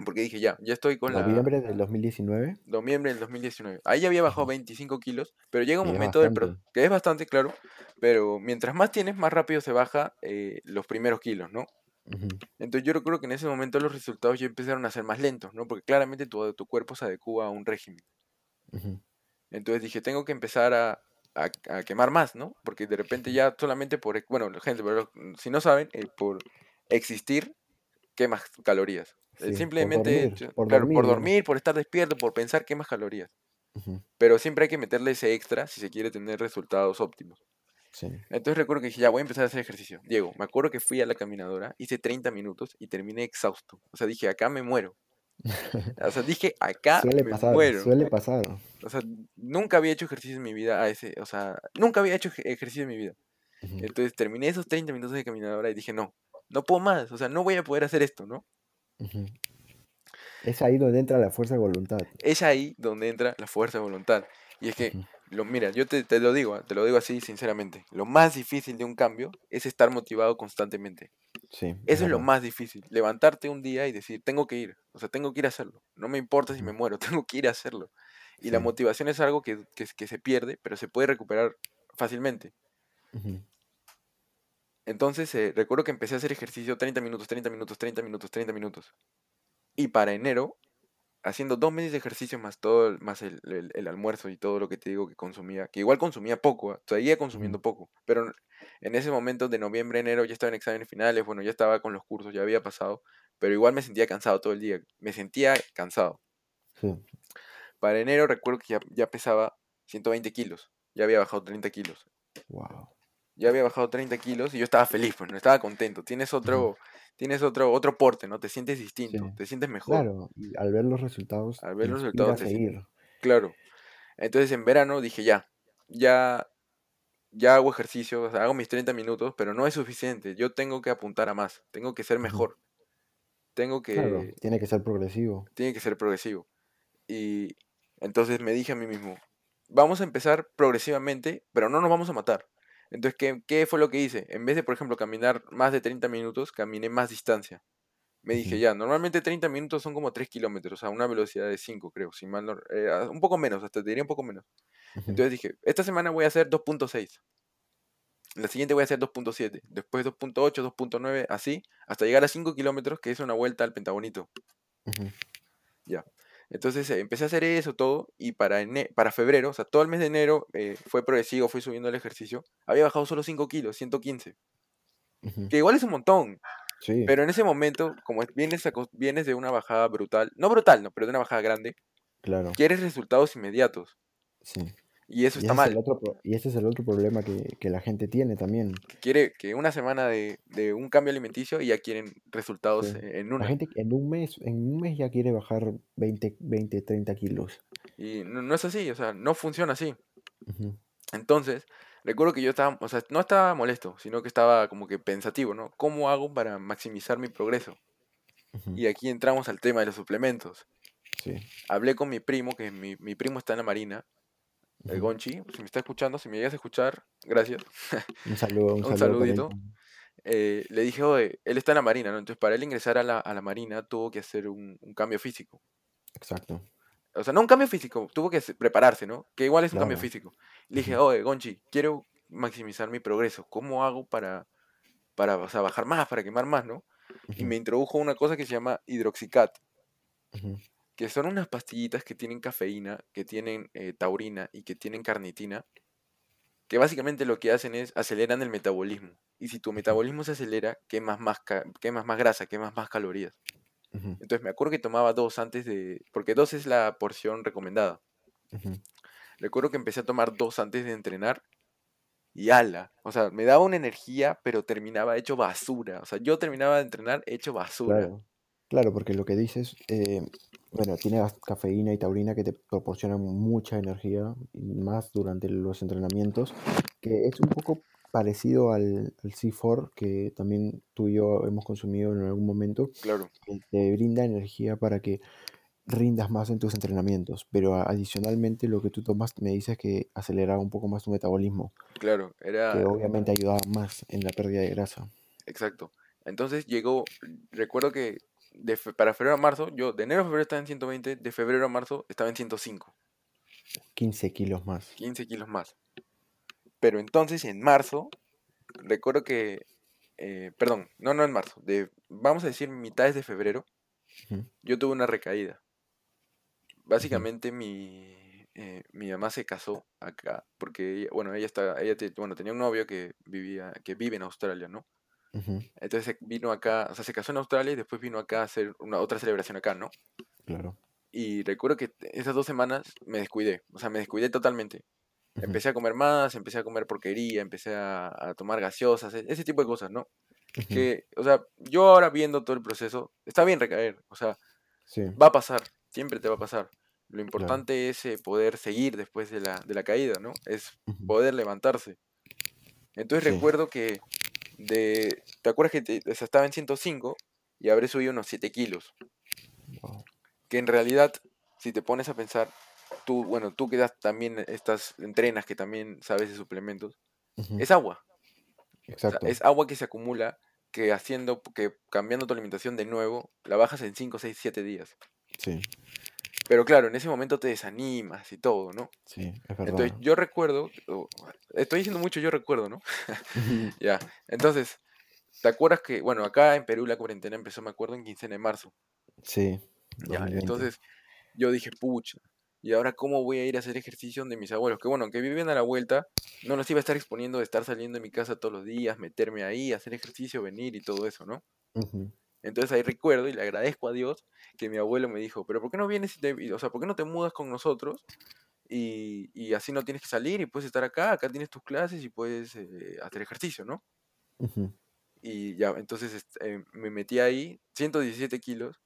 Porque dije, ya, ya estoy con la, Noviembre del 2019, noviembre del 2019. Ahí ya había bajado Ujú. 25 kilos, pero llega un es momento del pro- que es bastante claro, pero mientras más tienes, más rápido se baja eh, los primeros kilos, ¿no? Ujú. Entonces yo recuerdo que en ese momento los resultados ya empezaron a ser más lentos, ¿no? Porque claramente tu, tu cuerpo se adecua a un régimen. Ujú. Entonces dije, tengo que empezar a, a- a quemar más, ¿no? Porque de repente ya solamente por, bueno, gente, pero si no saben, eh, por existir, quemas calorías. El Sí, por simplemente, dormir, por claro, por dormir, por estar despierto, por pensar, quemas calorías. Ujú. Pero siempre hay que meterle ese extra si se quiere tener resultados óptimos. Sí. Entonces recuerdo que dije, ya voy a empezar a hacer ejercicio. Diego, me acuerdo que fui a la caminadora, hice 30 minutos y terminé exhausto. O sea, dije, acá me muero. O sea, dije, acá Suele me pasar, muero. suele pasar. O sea, nunca había hecho ejercicio en mi vida a ese, o sea, nunca había hecho ej- ejercicio en mi vida. Entonces terminé esos 30 minutos de caminadora y dije, no, no puedo más, o sea, no voy a poder hacer esto, ¿no? Ujú. Es ahí donde entra la fuerza de voluntad. Es ahí donde entra la fuerza de voluntad. Y es que, Ujú. lo, mira, yo te, te lo digo, ah, te lo digo así sinceramente, lo más difícil de un cambio es estar motivado constantemente. Sí, es Eso es lo verdad. más difícil, levantarte un día y decir, tengo que ir, o sea, tengo que ir a hacerlo. No me importa si me Ujú. muero, tengo que ir a hacerlo. Y la Sí. motivación es algo que, que, que se pierde, pero se puede recuperar fácilmente. Ujú. Entonces, eh, recuerdo que empecé a hacer ejercicio 30 minutos, 30 minutos, 30 minutos, 30 minutos. Y para enero, haciendo dos meses de ejercicio más todo, el- más el, el- el almuerzo y todo lo que te digo que consumía, que igual consumía poco, ah, seguía consumiendo poco, pero en ese momento de noviembre, enero ya estaba en exámenes finales, bueno, ya estaba con los cursos, ya había pasado, pero igual me sentía cansado todo el día, me sentía cansado. Sí. Para enero recuerdo que ya, ya pesaba 120 kilos, ya había bajado 30 kilos. Wow. Ya había bajado 30 kilos y yo estaba feliz, pues no estaba contento. Tienes otro, tienes otro, otro porte, ¿no? Te sientes Sí. distinto, te sientes mejor. Claro, y al ver los resultados Al ver los resultados te sientes, seguir. claro. Entonces en verano dije ya, ya, ya hago ejercicio, o sea, hago mis 30 minutos, pero no es suficiente. Yo tengo que apuntar a más, tengo que ser mejor, tengo Claro, que, tiene que ser progresivo. tiene que ser progresivo. Y entonces me dije a mí mismo, vamos a empezar progresivamente, pero no nos vamos a matar. Entonces, ¿qué, qué fue lo que hice? En vez de, por ejemplo, caminar más de 30 minutos, caminé más distancia. Me dije, ya, normalmente 30 minutos son como 3 kilómetros, a una velocidad de 5, creo, si mal no- eh, a- un poco menos, hasta te diría un poco menos. Entonces dije, esta semana voy a hacer 2.6, la siguiente voy a hacer 2.7, después 2.8, 2.9, así, hasta llegar a 5 kilómetros, que es una vuelta al pentagonito. Ujú. Ya. Entonces eh, empecé a hacer eso todo y para, ene- para febrero, o sea, todo el mes de enero eh, fue progresivo, fui subiendo el ejercicio. Había bajado solo 5 kilos, 115, Ujú. que igual es un montón, Sí, pero en ese momento, como es- vienes, aco- vienes de una bajada brutal, no brutal, no, pero de una bajada grande, claro, quieres resultados inmediatos sí. Y eso Y está ese es el mal. otro, y ese es el otro problema que, que la gente tiene también. Quiere que una semana de, de un cambio alimenticio y ya quieren resultados Sí. en La una. gente en un mes, en un mes ya quiere bajar 20, 20, 30 kilos. Y no, no es así, o sea, no funciona así. Entonces, recuerdo que yo estaba, o sea, no estaba molesto, sino que estaba como que pensativo, ¿no? ¿Cómo hago para maximizar mi progreso? Y aquí entramos al tema de los suplementos. Sí. Hablé con mi primo, que mi, mi primo está en la Marina, el. Gonchi, si me está escuchando, si me llegas a escuchar, gracias. Un saludo, un saludito. Eh, le dije, oye, él está en la Marina, ¿no? Entonces, para él ingresar a la, a la Marina tuvo que hacer un, un cambio físico. Exacto. O sea, no un cambio físico, tuvo que se- prepararse, ¿no? Que igual es un cambio físico. Le dije, oye, Gonchi, quiero maximizar mi progreso. ¿Cómo hago para, para o sea, bajar más, para quemar más, ¿no? Y Ujú, me introdujo una cosa que se llama hidroxicat, ujú, que son unas pastillitas que tienen cafeína, que tienen eh, taurina y que tienen carnitina, que básicamente lo que hacen es aceleran el metabolismo. Y si tu metabolismo se acelera, quemas más, quemas más grasa, quemas más calorías. Entonces me acuerdo que tomaba dos antes de... Porque dos es la porción recomendada. ujú. Recuerdo que empecé a tomar dos antes de entrenar y ala. O sea, me daba una energía, pero terminaba hecho basura. O sea, yo terminaba de entrenar hecho basura. Claro, claro, porque lo que dices, eh, bueno, tiene cafeína y taurina que te proporcionan mucha energía, más durante los entrenamientos, que es un poco parecido al, al C4 que también tú y yo hemos consumido en algún momento, Claro, que te brinda energía para que rindas más en tus entrenamientos, pero a- adicionalmente lo que tú tomas me dices que aceleraba un poco más tu metabolismo, claro, que era obviamente ayudaba más en la pérdida de grasa. exacto. Entonces llegó, recuerdo que de fe- para febrero a marzo, yo de enero a febrero estaba en 120, de febrero a marzo estaba en 105, 15 kilos más. 15 kilos más. Pero entonces en marzo, recuerdo que, eh, perdón, no, no en marzo, de, vamos a decir mitades de febrero, yo tuve una recaída. Básicamente mi, eh, mi mamá se casó acá, porque ella- bueno, ella está, ella bueno, tenía un novio que vivía, que vive en Australia, ¿no? Ujú, Entonces vino acá, o sea, se casó en Australia y después vino acá a hacer una otra celebración acá, ¿no? Claro. Y recuerdo que esas dos semanas me descuidé, o sea, me descuidé totalmente. ujú, Empecé a comer más, empecé a comer porquería, empecé a, a tomar gaseosas, e- ese tipo de cosas, ¿no? ujú. Que, o sea, yo ahora viendo todo el proceso, está bien recaer, o sea, Sí, va a pasar, siempre te va a pasar. Lo claro. importante es eh, poder seguir después de la, de la caída, ¿no? Es ujú, poder levantarse. Entonces Sí. recuerdo que de, ¿te acuerdas que te- o sea, estaba en 105 y habré subido unos 7 kilos? Wow. Que en realidad, si te pones a pensar, tú, bueno, tú que das- también estás, entrenas, que también sabes de suplementos, es agua. O sea, Exacto. es agua que se acumula, que haciendo, que cambiando tu alimentación de nuevo, la bajas en 5, 6, 7 días. Sí, Pero claro, en ese momento te desanimas y todo, ¿no? sí, es Entonces, verdad. yo recuerdo, estoy diciendo mucho, yo recuerdo, ¿no? Ya, entonces, ¿te acuerdas que, bueno, acá en Perú la cuarentena empezó, me acuerdo, en quincena de marzo? Sí, Ya, 2020. entonces yo dije, pucha, ¿y ahora cómo voy a ir a hacer ejercicio donde mis abuelos? Que bueno, que viven a la vuelta, no los iba a estar exponiendo de estar saliendo de mi casa todos los días, meterme ahí, hacer ejercicio, venir y todo eso, ¿no? Ujú, Entonces ahí recuerdo y le agradezco a Dios que mi abuelo me dijo, pero ¿por qué no vienes y te, o sea, ¿por qué no te mudas con nosotros? Y, y así no tienes que salir y puedes estar acá, acá tienes tus clases y puedes eh, hacer ejercicio, ¿no? ujú, Y ya, entonces eh, me metí ahí, 117 kilos,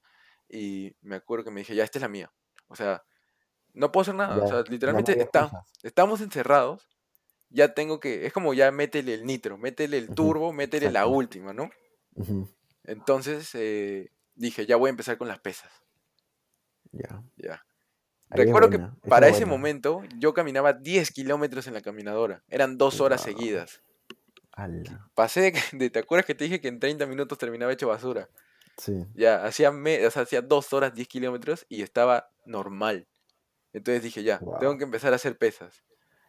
y me acuerdo que me dije, ya, esta es la mía. O sea, no puedo hacer nada. O Ya, sea, ya no literalmente excusas. estamos encerrados, ya tengo que, es como ya métele el nitro, métele el turbo, métele la última, ¿no? Ujú, Entonces eh, dije, ya voy a empezar con las pesas. Ya. Ya. Ahí Recuerdo que buena, para es ese momento yo caminaba 10 kilómetros en la caminadora. Eran dos horas Wow. seguidas. Ala. Pasé de, de- ¿te acuerdas que te dije que en 30 minutos terminaba hecho basura? Sí. Ya, hacía, me- o sea, hacía dos horas 10 kilómetros y estaba normal. Entonces dije, ya, tengo que empezar a hacer pesas.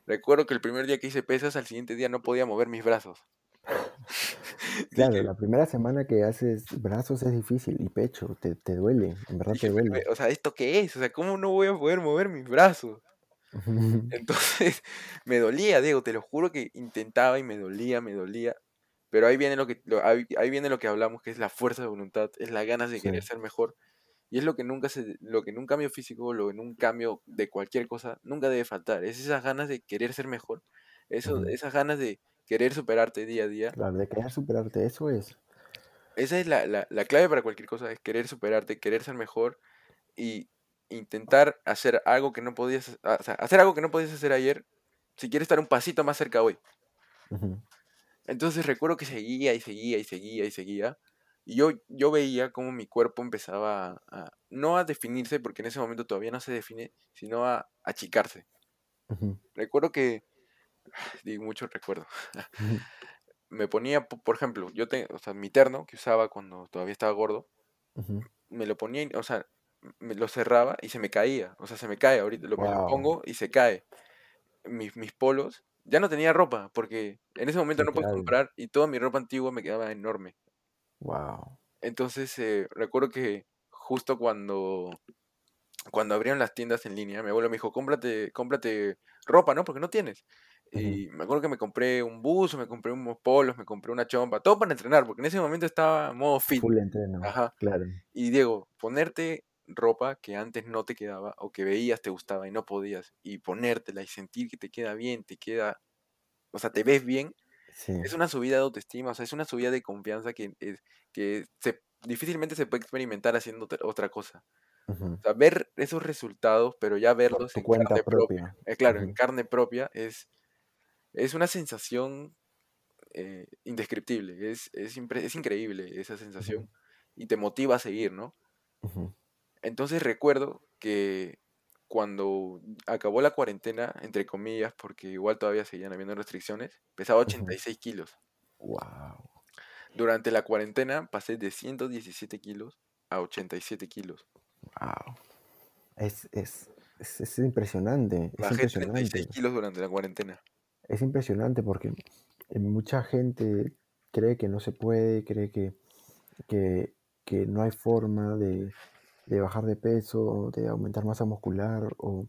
Recuerdo que el primer día que hice pesas, al siguiente día no podía mover mis brazos. Claro, la primera semana que haces brazos es difícil y pecho, te, te duele, en verdad te dije, "Pero, duele. o sea, ¿esto qué es? O sea, ¿cómo no voy a poder mover mis brazos? Entonces, me dolía, Diego, te lo juro que intentaba y me dolía, me dolía. Pero ahí viene lo que, lo- ahí, ahí viene lo que hablamos, que es la fuerza de voluntad, es la ganas de Sí, querer ser mejor. Y es lo que nunca se, lo que en un cambio físico, lo en un cambio de cualquier cosa, nunca debe faltar. Es esas ganas de querer ser mejor, eso, esas ganas de querer superarte día a día. Claro, de querer superarte, eso es. Esa es la, la, la clave para cualquier cosa, es querer superarte, querer ser mejor y intentar hacer algo que no podías, ha- o sea, hacer algo que no podías hacer ayer, si quieres estar un pasito más cerca hoy. Entonces recuerdo que seguía y seguía y seguía y seguía. Y yo, yo veía cómo mi cuerpo empezaba a, a- no a definirse, porque en ese momento todavía no se define, sino a achicarse. Recuerdo que, digo mucho recuerdo, me ponía, po- por ejemplo, yo te, o sea, mi terno que usaba cuando todavía estaba gordo, me lo ponía, o sea, me lo cerraba y se me caía. O sea, se me cae ahorita, lo, me lo Wow, pongo y se cae. Mis, mis polos, ya no tenía ropa, porque en ese momento no literal, comprar y toda mi ropa antigua me quedaba enorme. wow. Entonces, eh, recuerdo que justo cuando, cuando abrieron las tiendas en línea, mi abuelo me dijo, cómprate, cómprate ropa, ¿no? Porque no tienes. Y me acuerdo que me compré un buzo, me compré unos polos, me compré una chompa, todo para entrenar, porque en ese momento estaba modo fit. Full entreno, Ajá. claro. Y Diego, ponerte ropa que antes no te quedaba o que veías te gustaba y no podías, y ponértela y sentir que te queda bien, te queda, o sea, te ves bien, Sí, es una subida de autoestima, o sea, es una subida de confianza que, es- que se, difícilmente se puede experimentar haciendo otra cosa. ujú. O sea, ver esos resultados, pero ya verlos en cuenta carne propia. propia. eh, claro, en carne propia es, es una sensación eh, indescriptible, es, es, es increíble esa sensación y te motiva a seguir, ¿no? Entonces recuerdo que cuando acabó la cuarentena, entre comillas, porque igual todavía seguían habiendo restricciones, pesaba ujú. 86 kilos. Wow, Durante la cuarentena pasé de 117 kilos a 87 kilos. wow. Es, es, es, es impresionante, es Bajé 36 impresionante. kilos durante la cuarentena. Es impresionante porque eh, mucha gente cree que no se puede, cree que, que, que no hay forma de, de bajar de peso, de aumentar masa muscular o,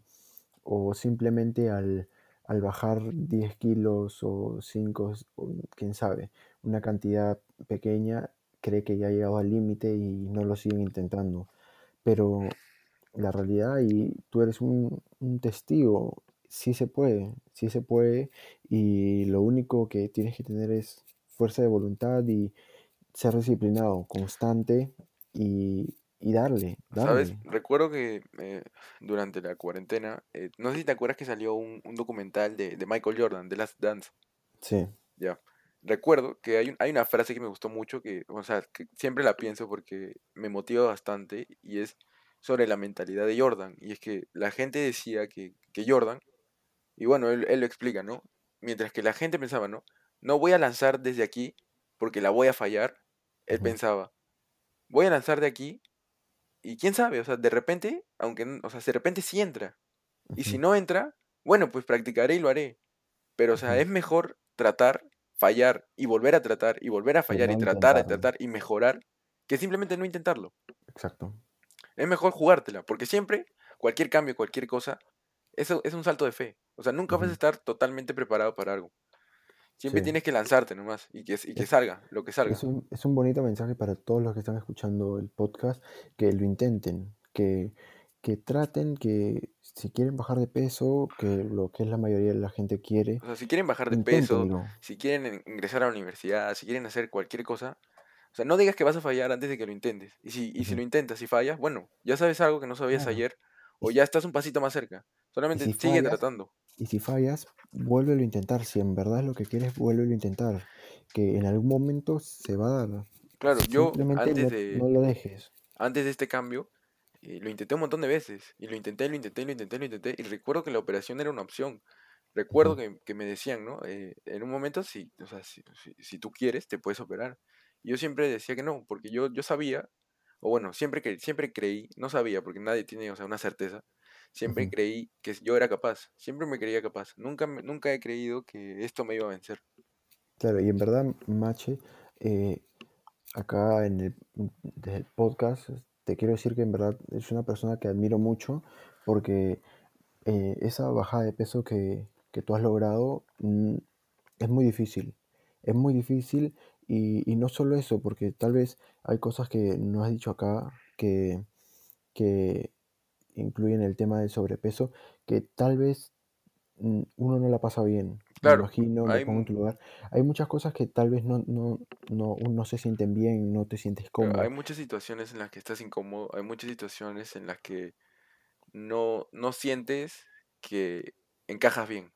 o simplemente al, al bajar 10 kilos o 5, o quién sabe, una cantidad pequeña, cree que ya ha llegado al límite y no lo siguen intentando. Pero la realidad y tú eres un, un testigo, sí se puede, sí se puede y lo único que tienes que tener es fuerza de voluntad y ser disciplinado, constante y, y darle, ¿Sabes? Recuerdo que eh, durante la cuarentena, eh, no sé si te acuerdas que salió un, un documental de, de Michael Jordan, de Last Dance. Sí. Ya. Recuerdo que hay, un- hay una frase que me gustó mucho, que, o sea, que siempre la pienso porque me motiva bastante, y es sobre la mentalidad de Jordan. Y es que la gente decía que, que Jordan, y bueno, él, él lo explica, ¿no? Mientras que la gente pensaba, ¿no? No voy a lanzar desde aquí porque la voy a fallar. Él pensaba, voy a lanzar de aquí y quién sabe, o sea, de repente, aunque, o sea, de repente sí entra. Y si no entra, bueno, pues practicaré y lo haré. Pero, o sea, es mejor tratar, fallar y volver a tratar y volver a fallar y no tratar y tratar y mejorar que simplemente no intentarlo. Exacto. Es mejor jugártela, porque siempre, cualquier cambio, cualquier cosa, eso es un salto de fe. O sea, nunca vas a estar totalmente preparado para algo. Siempre Sí. tienes que lanzarte nomás y que, y que Es, salga, lo que es salga. un, es un bonito mensaje para todos los que están escuchando el podcast, que lo intenten, que, que traten, que si quieren bajar de peso, que lo que es la mayoría de la gente quiere, O sea, si quieren bajar de peso, si quieren en- ingresar a la universidad, si quieren hacer cualquier cosa, o sea, no digas que vas a fallar antes de que lo intentes. Y si, y si lo intentas y fallas, bueno, ya sabes algo que no sabías Claro. ayer, o ya estás un pasito más cerca. Solamente si sigue fallas, tratando. Y si fallas, vuélvelo a intentar. Si en verdad es lo que quieres, vuélvelo a intentar. Que en algún momento se va a dar. Claro, yo antes no, de, no lo dejes. antes de este cambio, eh, lo intenté un montón de veces. Y lo intenté, lo intenté, lo intenté, lo intenté. Y recuerdo que la operación era una opción. Recuerdo que, que me decían, ¿no? Eh, en un momento, si, o sea, si, si- si tú quieres, te puedes operar. Y yo siempre decía que no, porque yo, yo sabía, o bueno, siempre, que, siempre creí, no sabía, porque nadie tiene, o sea, una certeza. Siempre creí que yo era capaz. Siempre me creía capaz. Nunca, nunca he creído que esto me iba a vencer. Claro, y en verdad, Mache, eh, acá en el, desde el podcast, te quiero decir que en verdad es una persona que admiro mucho porque eh, esa bajada de peso que, que tú has logrado mm, es muy difícil. Es muy difícil y, y no solo eso, porque tal vez hay cosas que no has dicho acá que, que incluyen el tema del sobrepeso, que tal vez mm, uno no la pasa bien. Me Claro, imagino, me hay, pongo en tu lugar. Hay muchas cosas que tal vez no, no, no, no se sienten bien, no te sientes hay cómodo. muchas situaciones en las que estás incómodo, hay muchas situaciones en las que no, no sientes que encajas bien.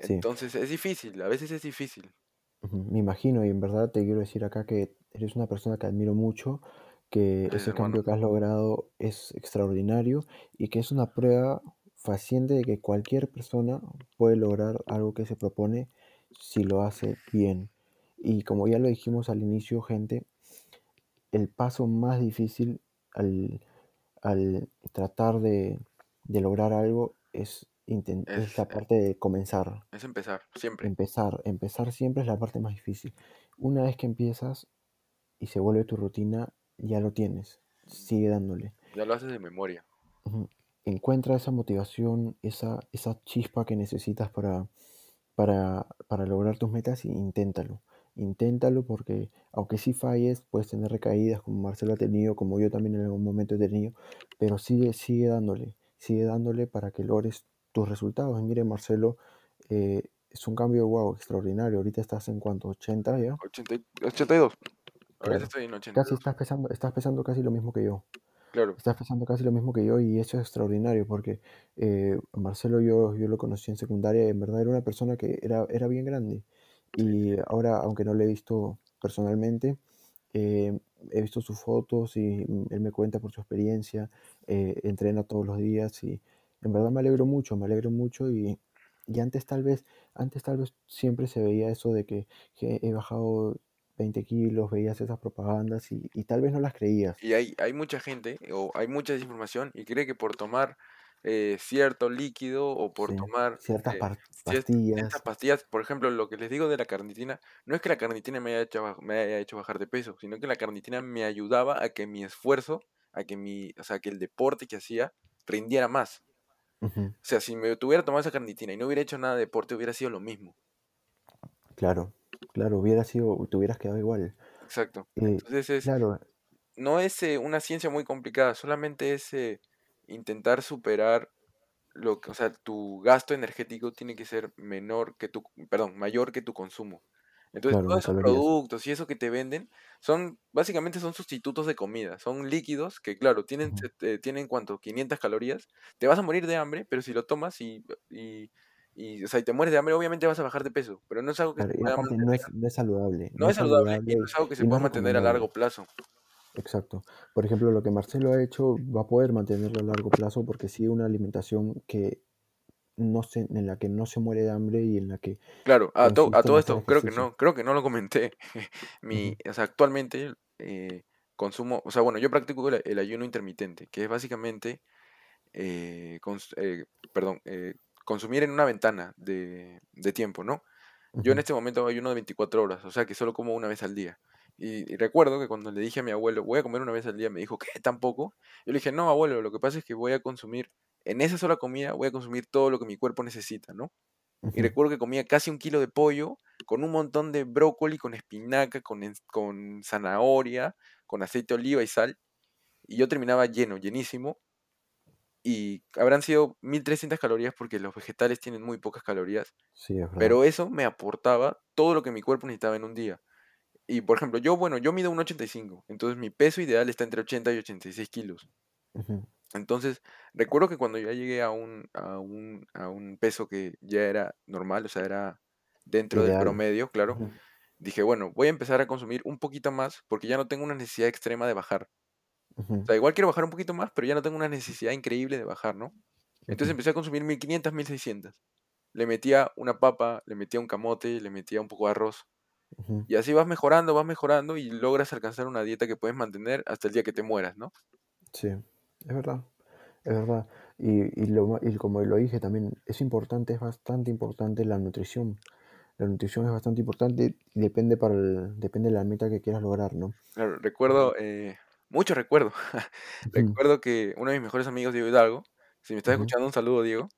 Sí. Entonces es difícil, a veces es difícil. Me imagino y en verdad te quiero decir acá que eres una persona que admiro mucho, que Gracias, ese cambio que has logrado es extraordinario y que es una prueba fehaciente de que cualquier persona puede lograr algo que se propone si lo hace bien. Y como ya lo dijimos al inicio, gente, el paso más difícil al, al tratar de, de lograr algo es, es Es, la parte de comenzar. es empezar, siempre. Empezar, empezar siempre es la parte más difícil. Una vez que empiezas y se vuelve tu rutina, ya lo tienes. Sigue dándole. Ya lo haces de memoria. Encuentra esa motivación, esa, esa chispa que necesitas para, para, para lograr tus metas y inténtalo. Inténtalo porque aunque sí falles, puedes tener recaídas como Marcelo ha tenido, como yo también en algún momento he tenido, pero sigue, sigue dándole, sigue dándole para que logres tus resultados. Y mire, Marcelo, eh, es un cambio, wow, extraordinario. Ahorita estás en cuanto, 80 ya, 80 y- 82. Ahorita estoy en Casi 82. estás pesando, estás pesando casi lo mismo que yo. Claro, Estás pesando casi lo mismo que yo y eso es extraordinario porque eh, Marcelo yo, yo lo conocí en secundaria y en verdad era una persona que era, era bien grande. Y ahora, aunque no le he visto personalmente, eh, he visto sus fotos y él me cuenta por su experiencia, eh, entrena todos los días y en verdad me alegro mucho, me alegro mucho y, y antes tal vez, antes tal vez siempre se veía eso de que, que he bajado 20 kilos, veías esas propagandas y, y tal vez no las creías. Y hay, hay mucha gente o hay mucha desinformación y cree que por tomar eh, cierto líquido o por Sí, tomar ciertas eh, cier- ciertas pastillas. pastillas, por ejemplo, lo que les digo de la carnitina, no es que la carnitina me haya hecho, me haya hecho bajar de peso, sino que la carnitina me ayudaba a que mi esfuerzo, a que mi, o sea, que el deporte que hacía rindiera más. O sea, si me tuviera tomado esa carnitina y no hubiera hecho nada de deporte, hubiera sido lo mismo. Claro, claro, hubiera sido, te hubieras quedado igual. Exacto. Eh, Entonces es, claro, no es eh, una ciencia muy complicada, solamente es eh, intentar superar lo que, o sea, tu gasto energético tiene que ser menor que tu, perdón, mayor que tu consumo. Entonces, claro, todos esos productos y eso que te venden son, básicamente son sustitutos de comida, son líquidos que, claro, tienen, eh, tienen cuánto, 500 calorías, te vas a morir de hambre, pero si lo tomas y, y, y, o sea, y te mueres de hambre, obviamente vas a bajar de peso, pero no es algo que se Claro, pueda aparte no mantener, es, no es saludable, no no es es saludable y no saludable es algo que se pueda mantener a largo plazo. Exacto. Por ejemplo, lo que Marcelo ha hecho va a poder mantenerlo a largo plazo porque sigue una alimentación que no se, en la que no se muere de hambre y en la que Claro, a, to- a todo esto, creo que no, creo que no lo comenté. Mi, o sea, actualmente eh, consumo, o sea, bueno, yo practico el, el ayuno intermitente, que es básicamente, eh, cons- eh, perdón, eh, consumir en una ventana de, de tiempo, ¿no? Yo en este momento ayuno de 24 horas, o sea que solo como una vez al día. Y, y recuerdo que cuando le dije a mi abuelo, voy a comer una vez al día, me dijo, ¿qué? ¿Tampoco? Yo le dije, no, abuelo, lo que pasa es que voy a consumir, en esa sola comida, voy a consumir todo lo que mi cuerpo necesita, ¿no? Y recuerdo que comía casi un kilo de pollo, con un montón de brócoli, con espinaca, con, con zanahoria, con aceite de oliva y sal. Y yo terminaba lleno, llenísimo. Y habrán sido 1300 calorías porque los vegetales tienen muy pocas calorías. Sí, es. Pero eso me aportaba todo lo que mi cuerpo necesitaba en un día. Y por ejemplo, yo, bueno, yo mido 1,85. Entonces mi peso ideal está entre 80 y 86 kilos. Entonces, recuerdo que cuando ya llegué a un, a un, a un peso que ya era normal, o sea, era dentro del promedio, claro, dije, bueno, voy a empezar a consumir un poquito más porque ya no tengo una necesidad extrema de bajar. O sea, igual quiero bajar un poquito más, pero ya no tengo una necesidad increíble de bajar, ¿no? Entonces empecé a consumir 1500, 1600. Le metía una papa, le metía un camote, le metía un poco de arroz. Y así vas mejorando, vas mejorando y logras alcanzar una dieta que puedes mantener hasta el día que te mueras, ¿no? Sí, es verdad, es verdad. Y, y, lo, ma- y como lo dije también, es importante, es bastante importante la nutrición. la nutrición es bastante importante y depende, para el- depende de la meta que quieras lograr, ¿no? Claro, recuerdo, eh, mucho recuerdo. Recuerdo que uno de mis mejores amigos, Diego Hidalgo, si me estás escuchando, un saludo, Diego,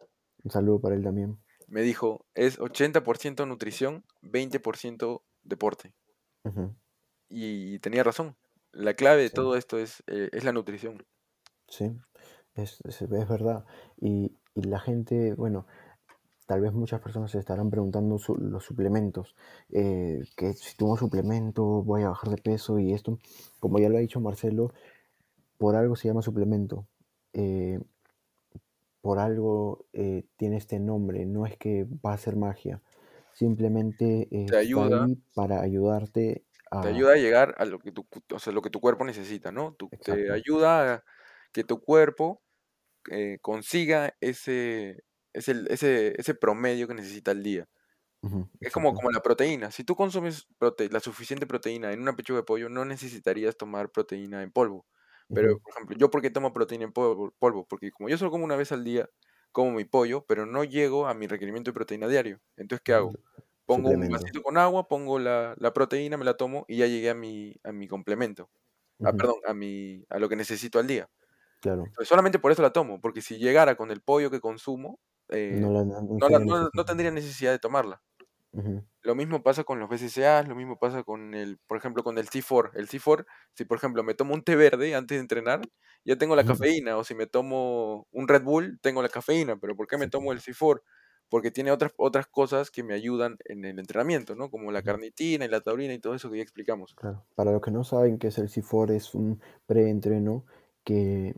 Un saludo para él también. me dijo, es 80% nutrición, 20% deporte. Y tenía razón. La clave de todo esto es, eh, es la nutrición. sí, es, es, es verdad. Y, y la gente, bueno, tal vez muchas personas se estarán preguntando su- los suplementos, eh, que si tomo suplemento voy a bajar de peso y esto, como ya lo ha dicho Marcelo, por algo se llama suplemento. eh, por algo eh, tiene este nombre, no es que va a ser magia, simplemente eh, Te ayuda, para ayudarte te a... ayuda a llegar a lo que tu, o sea, lo que tu cuerpo necesita, ¿no? Tu- te ayuda a que tu cuerpo eh, consiga ese, ese, ese, ese promedio que necesita al día. Es como, como la proteína. Si tú consumes prote- la suficiente proteína en una pechuga de pollo, no necesitarías tomar proteína en polvo. Pero, por ejemplo, ¿yo por qué tomo proteína en polvo? polvo? Porque como yo solo como una vez al día, como mi pollo, pero no llego a mi requerimiento de proteína diario. Entonces, ¿qué hago? Pongo un vasito con agua, pongo la, la proteína, me la tomo y ya llegué a mi, a mi complemento. Ah, perdón, a mi, a lo que necesito al día. Claro. Solamente por eso la tomo, porque si llegara con el pollo que consumo, eh, No, la, no no, la- sería no, no necesario. tendría necesidad de tomarla. Lo mismo pasa con los BCAAs, lo mismo pasa con el, por ejemplo, con el C4. El C4, si por ejemplo me tomo un té verde antes de entrenar, ya tengo la cafeína, o si me tomo un Red Bull, tengo la cafeína, pero ¿por qué me tomo el C4? Porque tiene otras, otras cosas que me ayudan en el entrenamiento, ¿no? Como la carnitina y la taurina y todo eso que ya explicamos. Claro. Para los que no saben qué es el C4, es un preentreno que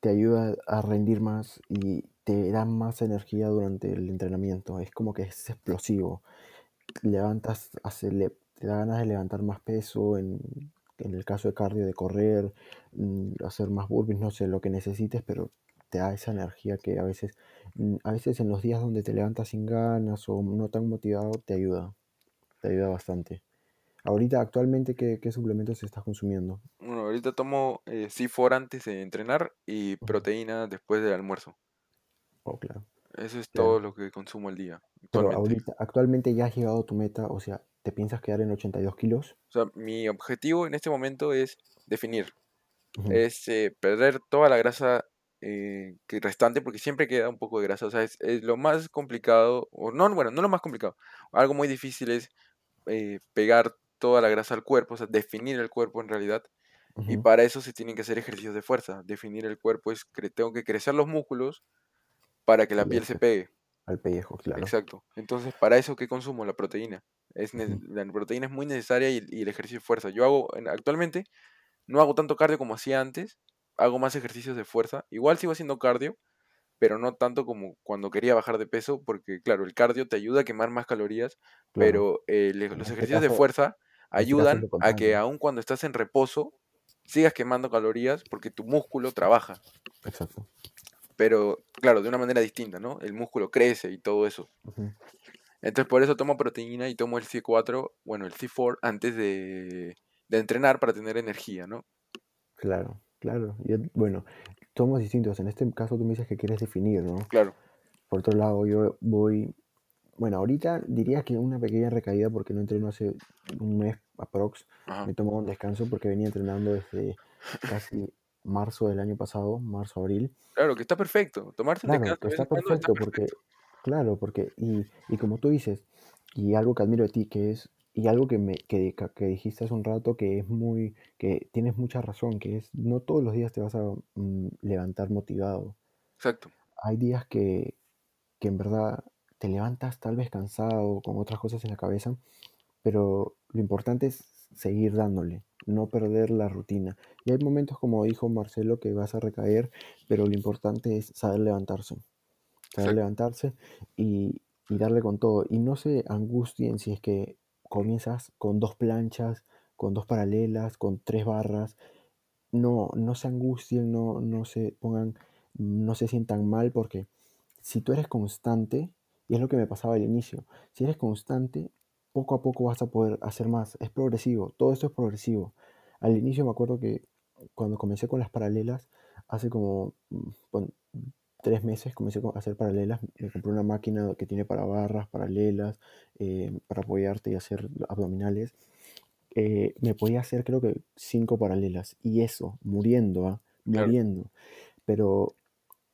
te ayuda a rendir más y te da más energía durante el entrenamiento. Es como que es explosivo. levantas, hace- le- te da ganas de levantar más peso, en, en el caso de cardio, de correr, mm, hacer más burpees, no sé, lo que necesites, pero te da esa energía que a veces, mm, a veces en los días donde te levantas sin ganas o no tan motivado, te ayuda, te ayuda bastante. Ahorita, actualmente, ¿qué, qué suplementos estás consumiendo? Bueno, ahorita tomo eh, C4 antes de entrenar y proteína después del almuerzo. Oh, claro, Eso es todo lo que consumo al día, Pero ahorita, actualmente ya has llegado a tu meta, o sea, ¿te piensas quedar en 82 kilos? O sea, mi objetivo en este momento es definir. Es eh, perder toda la grasa eh, que restante, porque siempre queda un poco de grasa. O sea, es, es lo más complicado, o no, bueno, no lo más complicado. Algo muy difícil es eh, pegar toda la grasa al cuerpo, o sea, definir el cuerpo en realidad. Y para eso se tienen que hacer ejercicios de fuerza. Definir el cuerpo es que tengo que crecer los músculos para que la piel se pegue. al pellejo, claro. Exacto. Entonces, para eso, ¿qué consumo? La proteína. Es, la proteína es muy necesaria y, y el ejercicio de fuerza. Yo hago, en- actualmente, no hago tanto cardio como hacía antes, hago más ejercicios de fuerza. Igual sigo haciendo cardio, pero no tanto como cuando quería bajar de peso, porque claro, el cardio te ayuda a quemar más calorías, Claro. pero eh, le- los este ejercicios de fuerza este ayudan a que aun cuando estás en reposo, sigas quemando calorías porque tu músculo trabaja, Exacto. Pero claro, de una manera distinta, ¿no? El músculo crece y todo eso. Entonces por eso tomo proteína y tomo el C4, bueno, el C4 antes de, de entrenar para tener energía, ¿no? Claro, claro. Yo- bueno, somos distintos. En este caso tú me dices que quieres definir, ¿no? Claro. Por otro lado, yo voy, bueno, ahorita diría que una pequeña recaída porque no entreno hace un mes aprox. Ajá. Me he tomado un descanso porque venía entrenando desde casi marzo del año pasado, marzo, abril. Claro, que está perfecto. Tomarse un Claro, que está está perfecto porque, claro, porque, y, y como tú dices, y algo que admiro de ti, que es, y algo que me, que, que- que dijiste hace un rato, que es muy, que tienes mucha razón, que es, no todos los días te vas a mm, levantar motivado. Exacto. Hay días que, que en verdad te levantas tal vez cansado, con otras cosas en la cabeza, pero lo importante es seguir dándole, no perder la rutina. Y hay momentos, como dijo Marcelo, que vas a recaer, pero lo importante es saber levantarse saber levantarse y, y darle con todo. Y no se angustien si es que comienzas con dos planchas, con dos paralelas, con tres barras. No, no se angustien, no, no se pongan, no se sientan mal porque si tú eres constante, y es lo que me pasaba al inicio, si eres constante, poco a poco vas a poder hacer más. Es progresivo, todo esto es progresivo. Al inicio me acuerdo que cuando comencé con las paralelas, hace como mm, bueno, tres meses comencé a hacer paralelas. Me compré una máquina que tiene para barras, paralelas, eh, para apoyarte y hacer abdominales. Eh, me podía hacer creo que cinco paralelas. Y eso, muriendo. Claro, Muriendo. Pero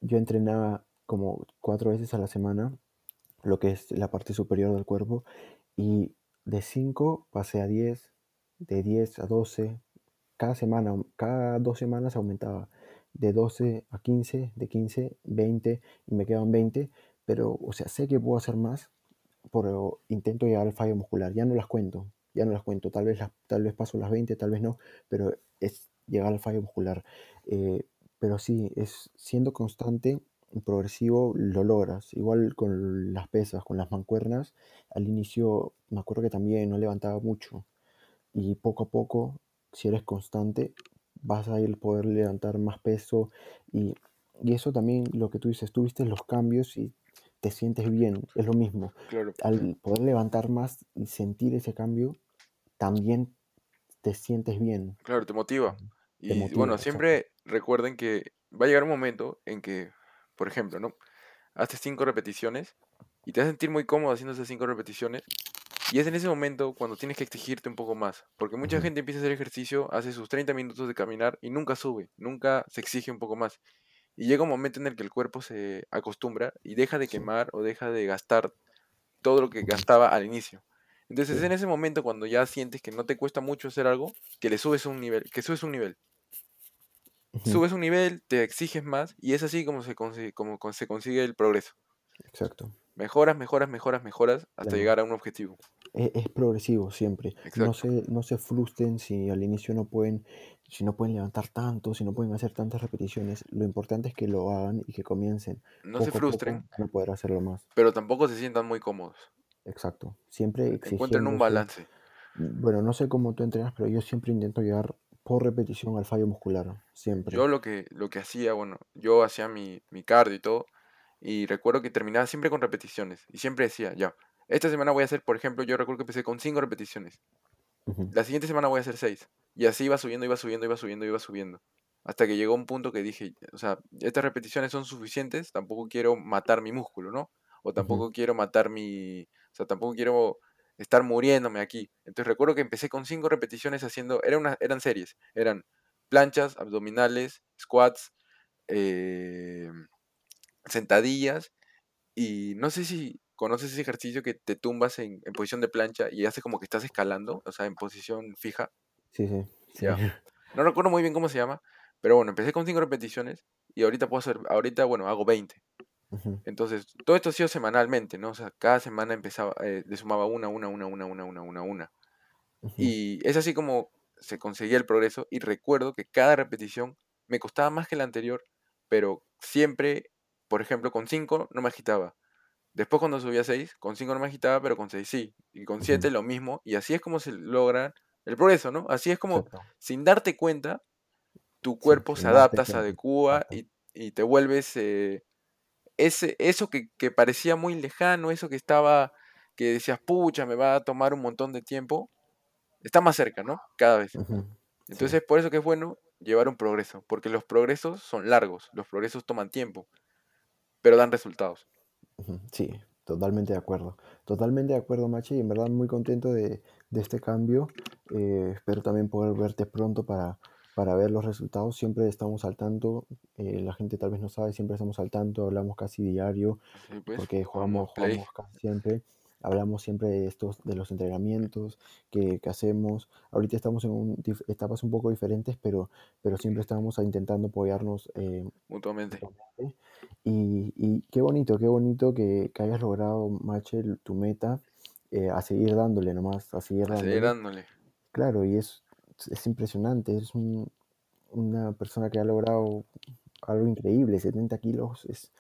yo entrenaba como cuatro veces a la semana, lo que es la parte superior del cuerpo, y de 5 pasé a 10, de 10 a 12, cada semana, cada dos semanas aumentaba, de 12 a 15, de 15, 20, y me quedan 20, pero, o sea, sé que puedo hacer más, pero intento llegar al fallo muscular, ya no las cuento, ya no las cuento, tal vez, las, tal vez paso las 20, tal vez no, pero es llegar al fallo muscular. Eh, pero sí, es siendo constante progresivo lo logras. Igual con las pesas, con las mancuernas, al inicio me acuerdo que también no levantaba mucho y poco a poco, si eres constante, vas a ir poder levantar más peso y, y eso también lo que tú dices, tú viste los cambios y te sientes bien, es lo mismo. claro, Al poder levantar más y sentir ese cambio, también te sientes bien, claro, te motiva. te Y motiva, bueno, siempre recuerden que va a llegar un momento en que, por ejemplo, ¿no? Haces cinco repeticiones y te vas a sentir muy cómodo haciendo esas cinco repeticiones. Y es en ese momento cuando tienes que exigirte un poco más. Porque mucha gente empieza a hacer ejercicio, hace sus 30 minutos de caminar y nunca sube, nunca se exige un poco más. Y llega un momento en el que el cuerpo se acostumbra y deja de quemar o deja de gastar todo lo que gastaba al inicio. Entonces es en ese momento cuando ya sientes que no te cuesta mucho hacer algo, que le subes un nivel, que subes un nivel. Subes un nivel, te exiges más y es así como se consigue, como se consigue el progreso. exacto, Mejoras, mejoras, mejoras, mejoras hasta claro. llegar a un objetivo. Es, es progresivo siempre. No Exacto. se, no se frustren si al inicio no pueden, si no pueden levantar tanto, si no pueden hacer tantas repeticiones. Lo importante es que lo hagan y que comiencen. No se Poco frustren, a poder hacerlo más. pero tampoco se sientan muy cómodos. Exacto. Siempre Encuentren un balance. Bueno, no sé cómo tú entrenas, pero yo siempre intento llegar por repetición al fallo muscular. Siempre. Yo lo que, lo que hacía, bueno, yo hacía mi, mi cardio y todo, y recuerdo que terminaba siempre con repeticiones, y siempre decía, ya, esta semana voy a hacer, por ejemplo, yo recuerdo que empecé con cinco repeticiones, Ujú, la siguiente semana voy a hacer seis, y así iba subiendo, iba subiendo, iba subiendo, iba subiendo, hasta que llegó un punto que dije, o sea, estas repeticiones son suficientes, tampoco quiero matar mi músculo, ¿no? O tampoco quiero matar mi, o sea, tampoco quiero estar muriéndome aquí. Entonces recuerdo que empecé con cinco repeticiones haciendo, era una, eran series, eran planchas, abdominales, squats, eh, sentadillas y no sé si conoces ese ejercicio que te tumbas en, en posición de plancha y hace como que estás escalando, o sea, en posición fija, Sí, sí, sí. ya. No recuerdo muy bien cómo se llama, pero bueno, empecé con cinco repeticiones y ahorita puedo hacer, ahorita, bueno, hago 20. Entonces, todo esto ha sido semanalmente, ¿no? O sea, cada semana empezaba, eh, le sumaba una, una, una, una, una, una, una, una. Y es así como se conseguía el progreso y recuerdo que cada repetición me costaba más que la anterior, pero siempre, por ejemplo, con 5 no me agitaba. Después cuando subía a 6, con 5 no me agitaba, pero con 6 sí. Y con. 7 lo mismo. Y así es como se logra el progreso, ¿no? Así es como, Exacto. sin darte cuenta, tu Sí, cuerpo se adapta, se adecua y, y te vuelves eh, ese, eso que, que parecía muy lejano, eso que estaba, que decías, pucha, me va a tomar un montón de tiempo, está más cerca, ¿no? Cada vez. Entonces, por eso que es bueno llevar un progreso, porque los progresos son largos, los progresos toman tiempo, pero dan resultados. Sí, totalmente de acuerdo. Totalmente de acuerdo, Machi, y en verdad muy contento de, de este cambio. Eh, espero también poder verte pronto para, para ver los resultados. Siempre estamos al tanto, eh, la gente tal vez no sabe, siempre estamos al tanto, hablamos casi diario, Así pues, porque jugamos jugamos, casi siempre. Hablamos siempre de estos, de los entrenamientos que, que hacemos. Ahorita estamos en un etapas un poco diferentes, pero, pero siempre estamos intentando apoyarnos eh, mutuamente, mutuamente. Y, y qué bonito, qué bonito que, que hayas logrado, Mache, tu meta, eh, a seguir dándole nomás, a seguir a seguir dándole. dándole. Claro, y es, es impresionante, es un- una persona que ha logrado algo increíble, 70 kilos es,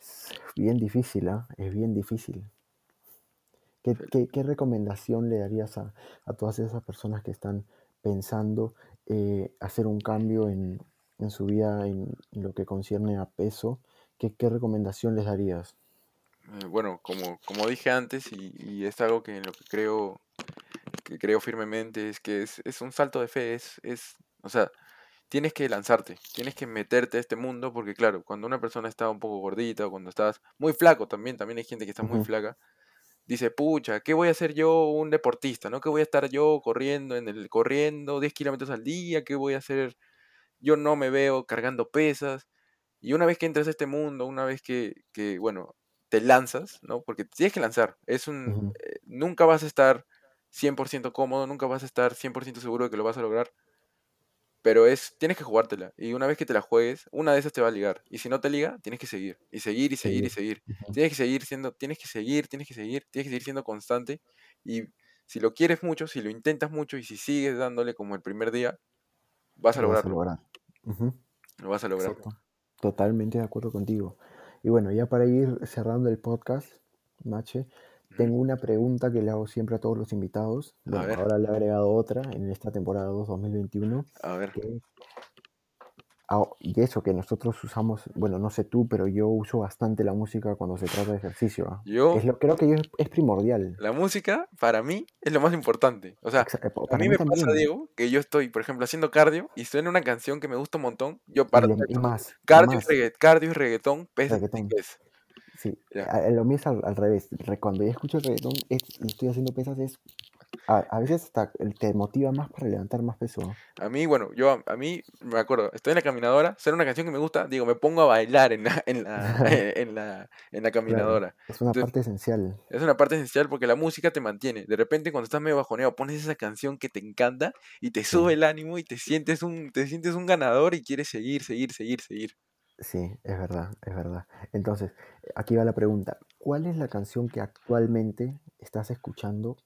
es bien difícil, ¿ah? Es bien difícil. ¿Qué, Fel- qué- qué recomendación le darías a, a todas esas personas que están pensando eh, hacer un cambio en, en su vida en lo que concierne a peso? ¿Qué, qué recomendación les darías? eh, bueno, como, como dije antes, y, y es algo que en lo que creo, que creo firmemente, es que es, es un salto de fe, es, es, o sea, tienes que lanzarte, tienes que meterte a este mundo, porque claro, cuando una persona está un poco gordita o cuando estás muy flaco también, también hay gente que está muy flaca, dice, pucha, ¿qué voy a hacer yo un deportista? ¿No? ¿Qué voy a estar yo corriendo en el corriendo 10 kilómetros al día? ¿Qué voy a hacer? Yo no me veo cargando pesas. Y una vez que entras a este mundo, una vez que, que, bueno, te lanzas, ¿no? Porque tienes que lanzar. Es un, eh, nunca vas a estar 100% cómodo, nunca vas a estar 100% seguro de que lo vas a lograr, pero es, tienes que jugártela. Y una vez que te la juegues, una de esas te va a ligar. Y si no te liga, tienes que seguir. Y seguir y seguir y Seguir. Tienes que seguir siendo, tienes que seguir, tienes que seguir, tienes que seguir siendo constante. Y si lo quieres mucho, si lo intentas mucho y si sigues dándole como el primer día, vas a Lo vas a lograrlo. lograr. Lo vas a lograr. Exacto. Totalmente de acuerdo contigo. Y bueno, ya para ir cerrando el podcast, Mache. Tengo una pregunta que le hago siempre a todos los invitados. Bueno, ahora le he agregado otra en esta temporada 2 2021, a ver. que ah, y eso que nosotros usamos, bueno, no sé tú, pero yo uso bastante la música cuando se trata de ejercicio. ¿ah? Yo, Es lo, creo que yo es, es primordial. la música, para mí, es lo más importante. O sea, Exa- pa- a Para mí mí me pasa. Diego, que yo estoy, por ejemplo, haciendo cardio y suena una canción que me gusta un montón, yo paro y más, Cardio y, más, regga- cardio y reggaetón, pese reggaetón. Sí, lo mío es al, al revés. Re- Cuando ya escucho reggaetón es, y estoy haciendo pesas, es a, a veces hasta el- te motiva más para levantar más peso. A mí, bueno, yo a, a mí me acuerdo, estoy en la caminadora, suena una canción que me gusta, digo, me pongo a bailar en la, en la, en la, en la Claro, caminadora. es una Entonces, parte esencial. es una parte esencial porque la música te mantiene. De repente, cuando estás medio bajoneado, pones esa canción que te encanta y te Sí, sube el ánimo y te sientes un, te sientes un ganador y quieres seguir, seguir, seguir, seguir. Sí, es verdad, es verdad. Entonces, aquí va la pregunta. ¿Cuál es la canción que actualmente estás escuchando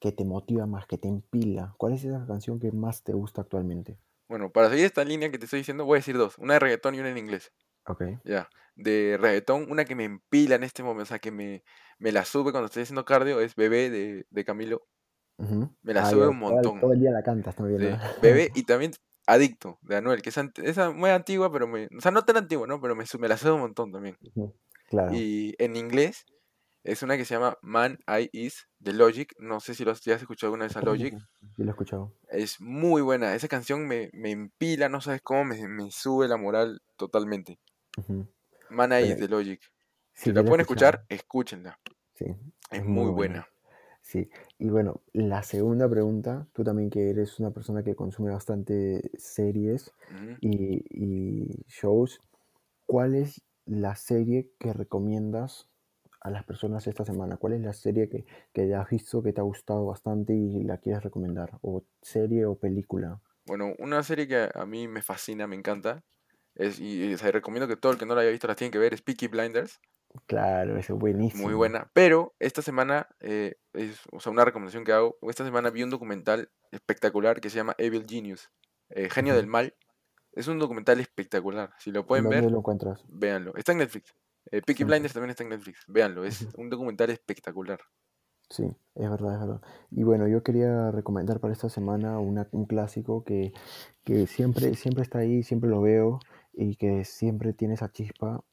que te motiva más, que te empila? ¿Cuál es esa canción que más te gusta actualmente? Bueno, para seguir esta línea que te estoy diciendo, voy a decir dos, una de reggaetón y una en inglés. Ok. Ya, de reggaetón, una que me empila en este momento, o sea, que me, me la sube cuando estoy haciendo cardio, es Bebé de, de Camilo. Me la Ah, sube un todo, el- todo montón. el día la cantas también, Sí, ¿no? Bebé y también Adicto de Anuel, que es esa muy antigua, pero me, o sea, no tan antigua, ¿no? Pero me, la sube un montón también. Claro. Y en inglés es una que se llama Man I Is de Logic. No sé si lo has, escuchado alguna vez a Logic. Sí, lo he escuchado. Es muy buena. Esa canción me, me empila, no sabes cómo, me, me sube la moral totalmente. Man I Is de Logic. Si la pueden escuchar, escúchenla. Sí, Es es muy muy buena. buena. Sí, y bueno, la segunda pregunta, tú también que eres una persona que consume bastante series Ujú. y, y shows, ¿cuál es la serie que recomiendas a las personas esta semana? ¿Cuál es la serie que, que has visto que te ha gustado bastante y la quieres recomendar? ¿O serie o película? Bueno, una serie que a mí me fascina, me encanta, es, y, y, recomiendo que todo el que no la haya visto la tiene que ver, es Peaky Blinders. Claro, eso es Muy buenísimo. buena. Pero esta semana, eh, es, o sea, una recomendación que hago, esta semana vi un documental espectacular que se llama Evil Genius, eh, Genio del. Mal. Es un documental espectacular. Si lo ¿En pueden ver, lo encuentras? véanlo. Está en Netflix. Eh, Peaky Blinders también está en Netflix. Véanlo. Es un documental espectacular. Sí, es verdad, es verdad. Y bueno, yo quería recomendar para esta semana una- un clásico que, que siempre, siempre está ahí, siempre lo veo y que siempre tiene esa chispa.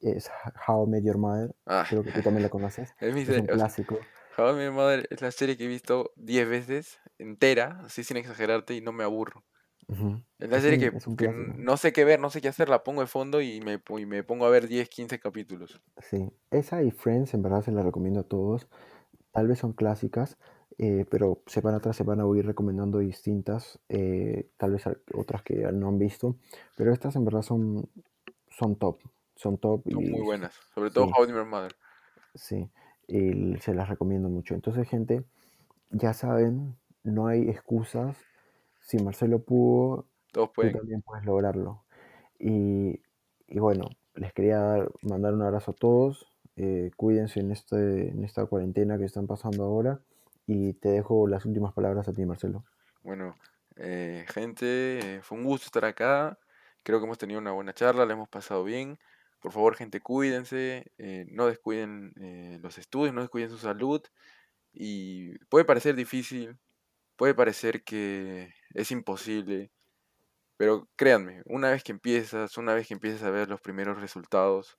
Es How I Met Your Mother. Ah, Creo que tú también lo conoces. es mi Es un serie. Sea, clásico. How I Met Your Mother es la serie que he visto 10 veces entera, así sin exagerarte, y no me aburro. Ujú. Es la serie un, que, un que no sé qué ver, no sé qué hacer, la pongo de fondo y me, y me pongo a ver 10, 15 capítulos. Sí, esa y Friends en verdad se la recomiendo a todos. Tal vez son clásicas, eh, pero semana tras semana voy a ir recomendando distintas, eh, tal vez otras que no han visto, pero estas en verdad son, son top, son top Son muy y buenas. Sobre todo sí, How I Met Your Mother. sí, y se las recomiendo mucho. Entonces, gente, ya saben, no hay excusas. Si Marcelo pudo, Todos tú pueden. también puedes lograrlo. Y, y bueno, les quería dar- mandar un abrazo a todos. eh, cuídense en, este, en esta cuarentena que están pasando ahora. Y te dejo las últimas palabras a ti, Marcelo. Bueno, eh, gente, fue un gusto estar acá. Creo que hemos tenido una buena charla, la hemos pasado bien. Por favor, gente, cuídense, eh, no descuiden eh, los estudios, no descuiden su salud. Y puede parecer difícil, puede parecer que es imposible, pero créanme, una vez que empiezas, una vez que empiezas a ver los primeros resultados,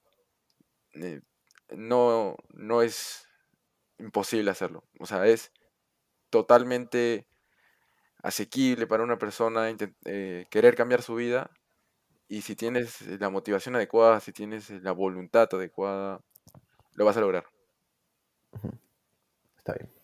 eh, no, no es imposible hacerlo. O sea, es totalmente asequible para una persona querer cambiar su vida y si tienes la motivación adecuada, si tienes la voluntad adecuada, lo vas a lograr. Está bien.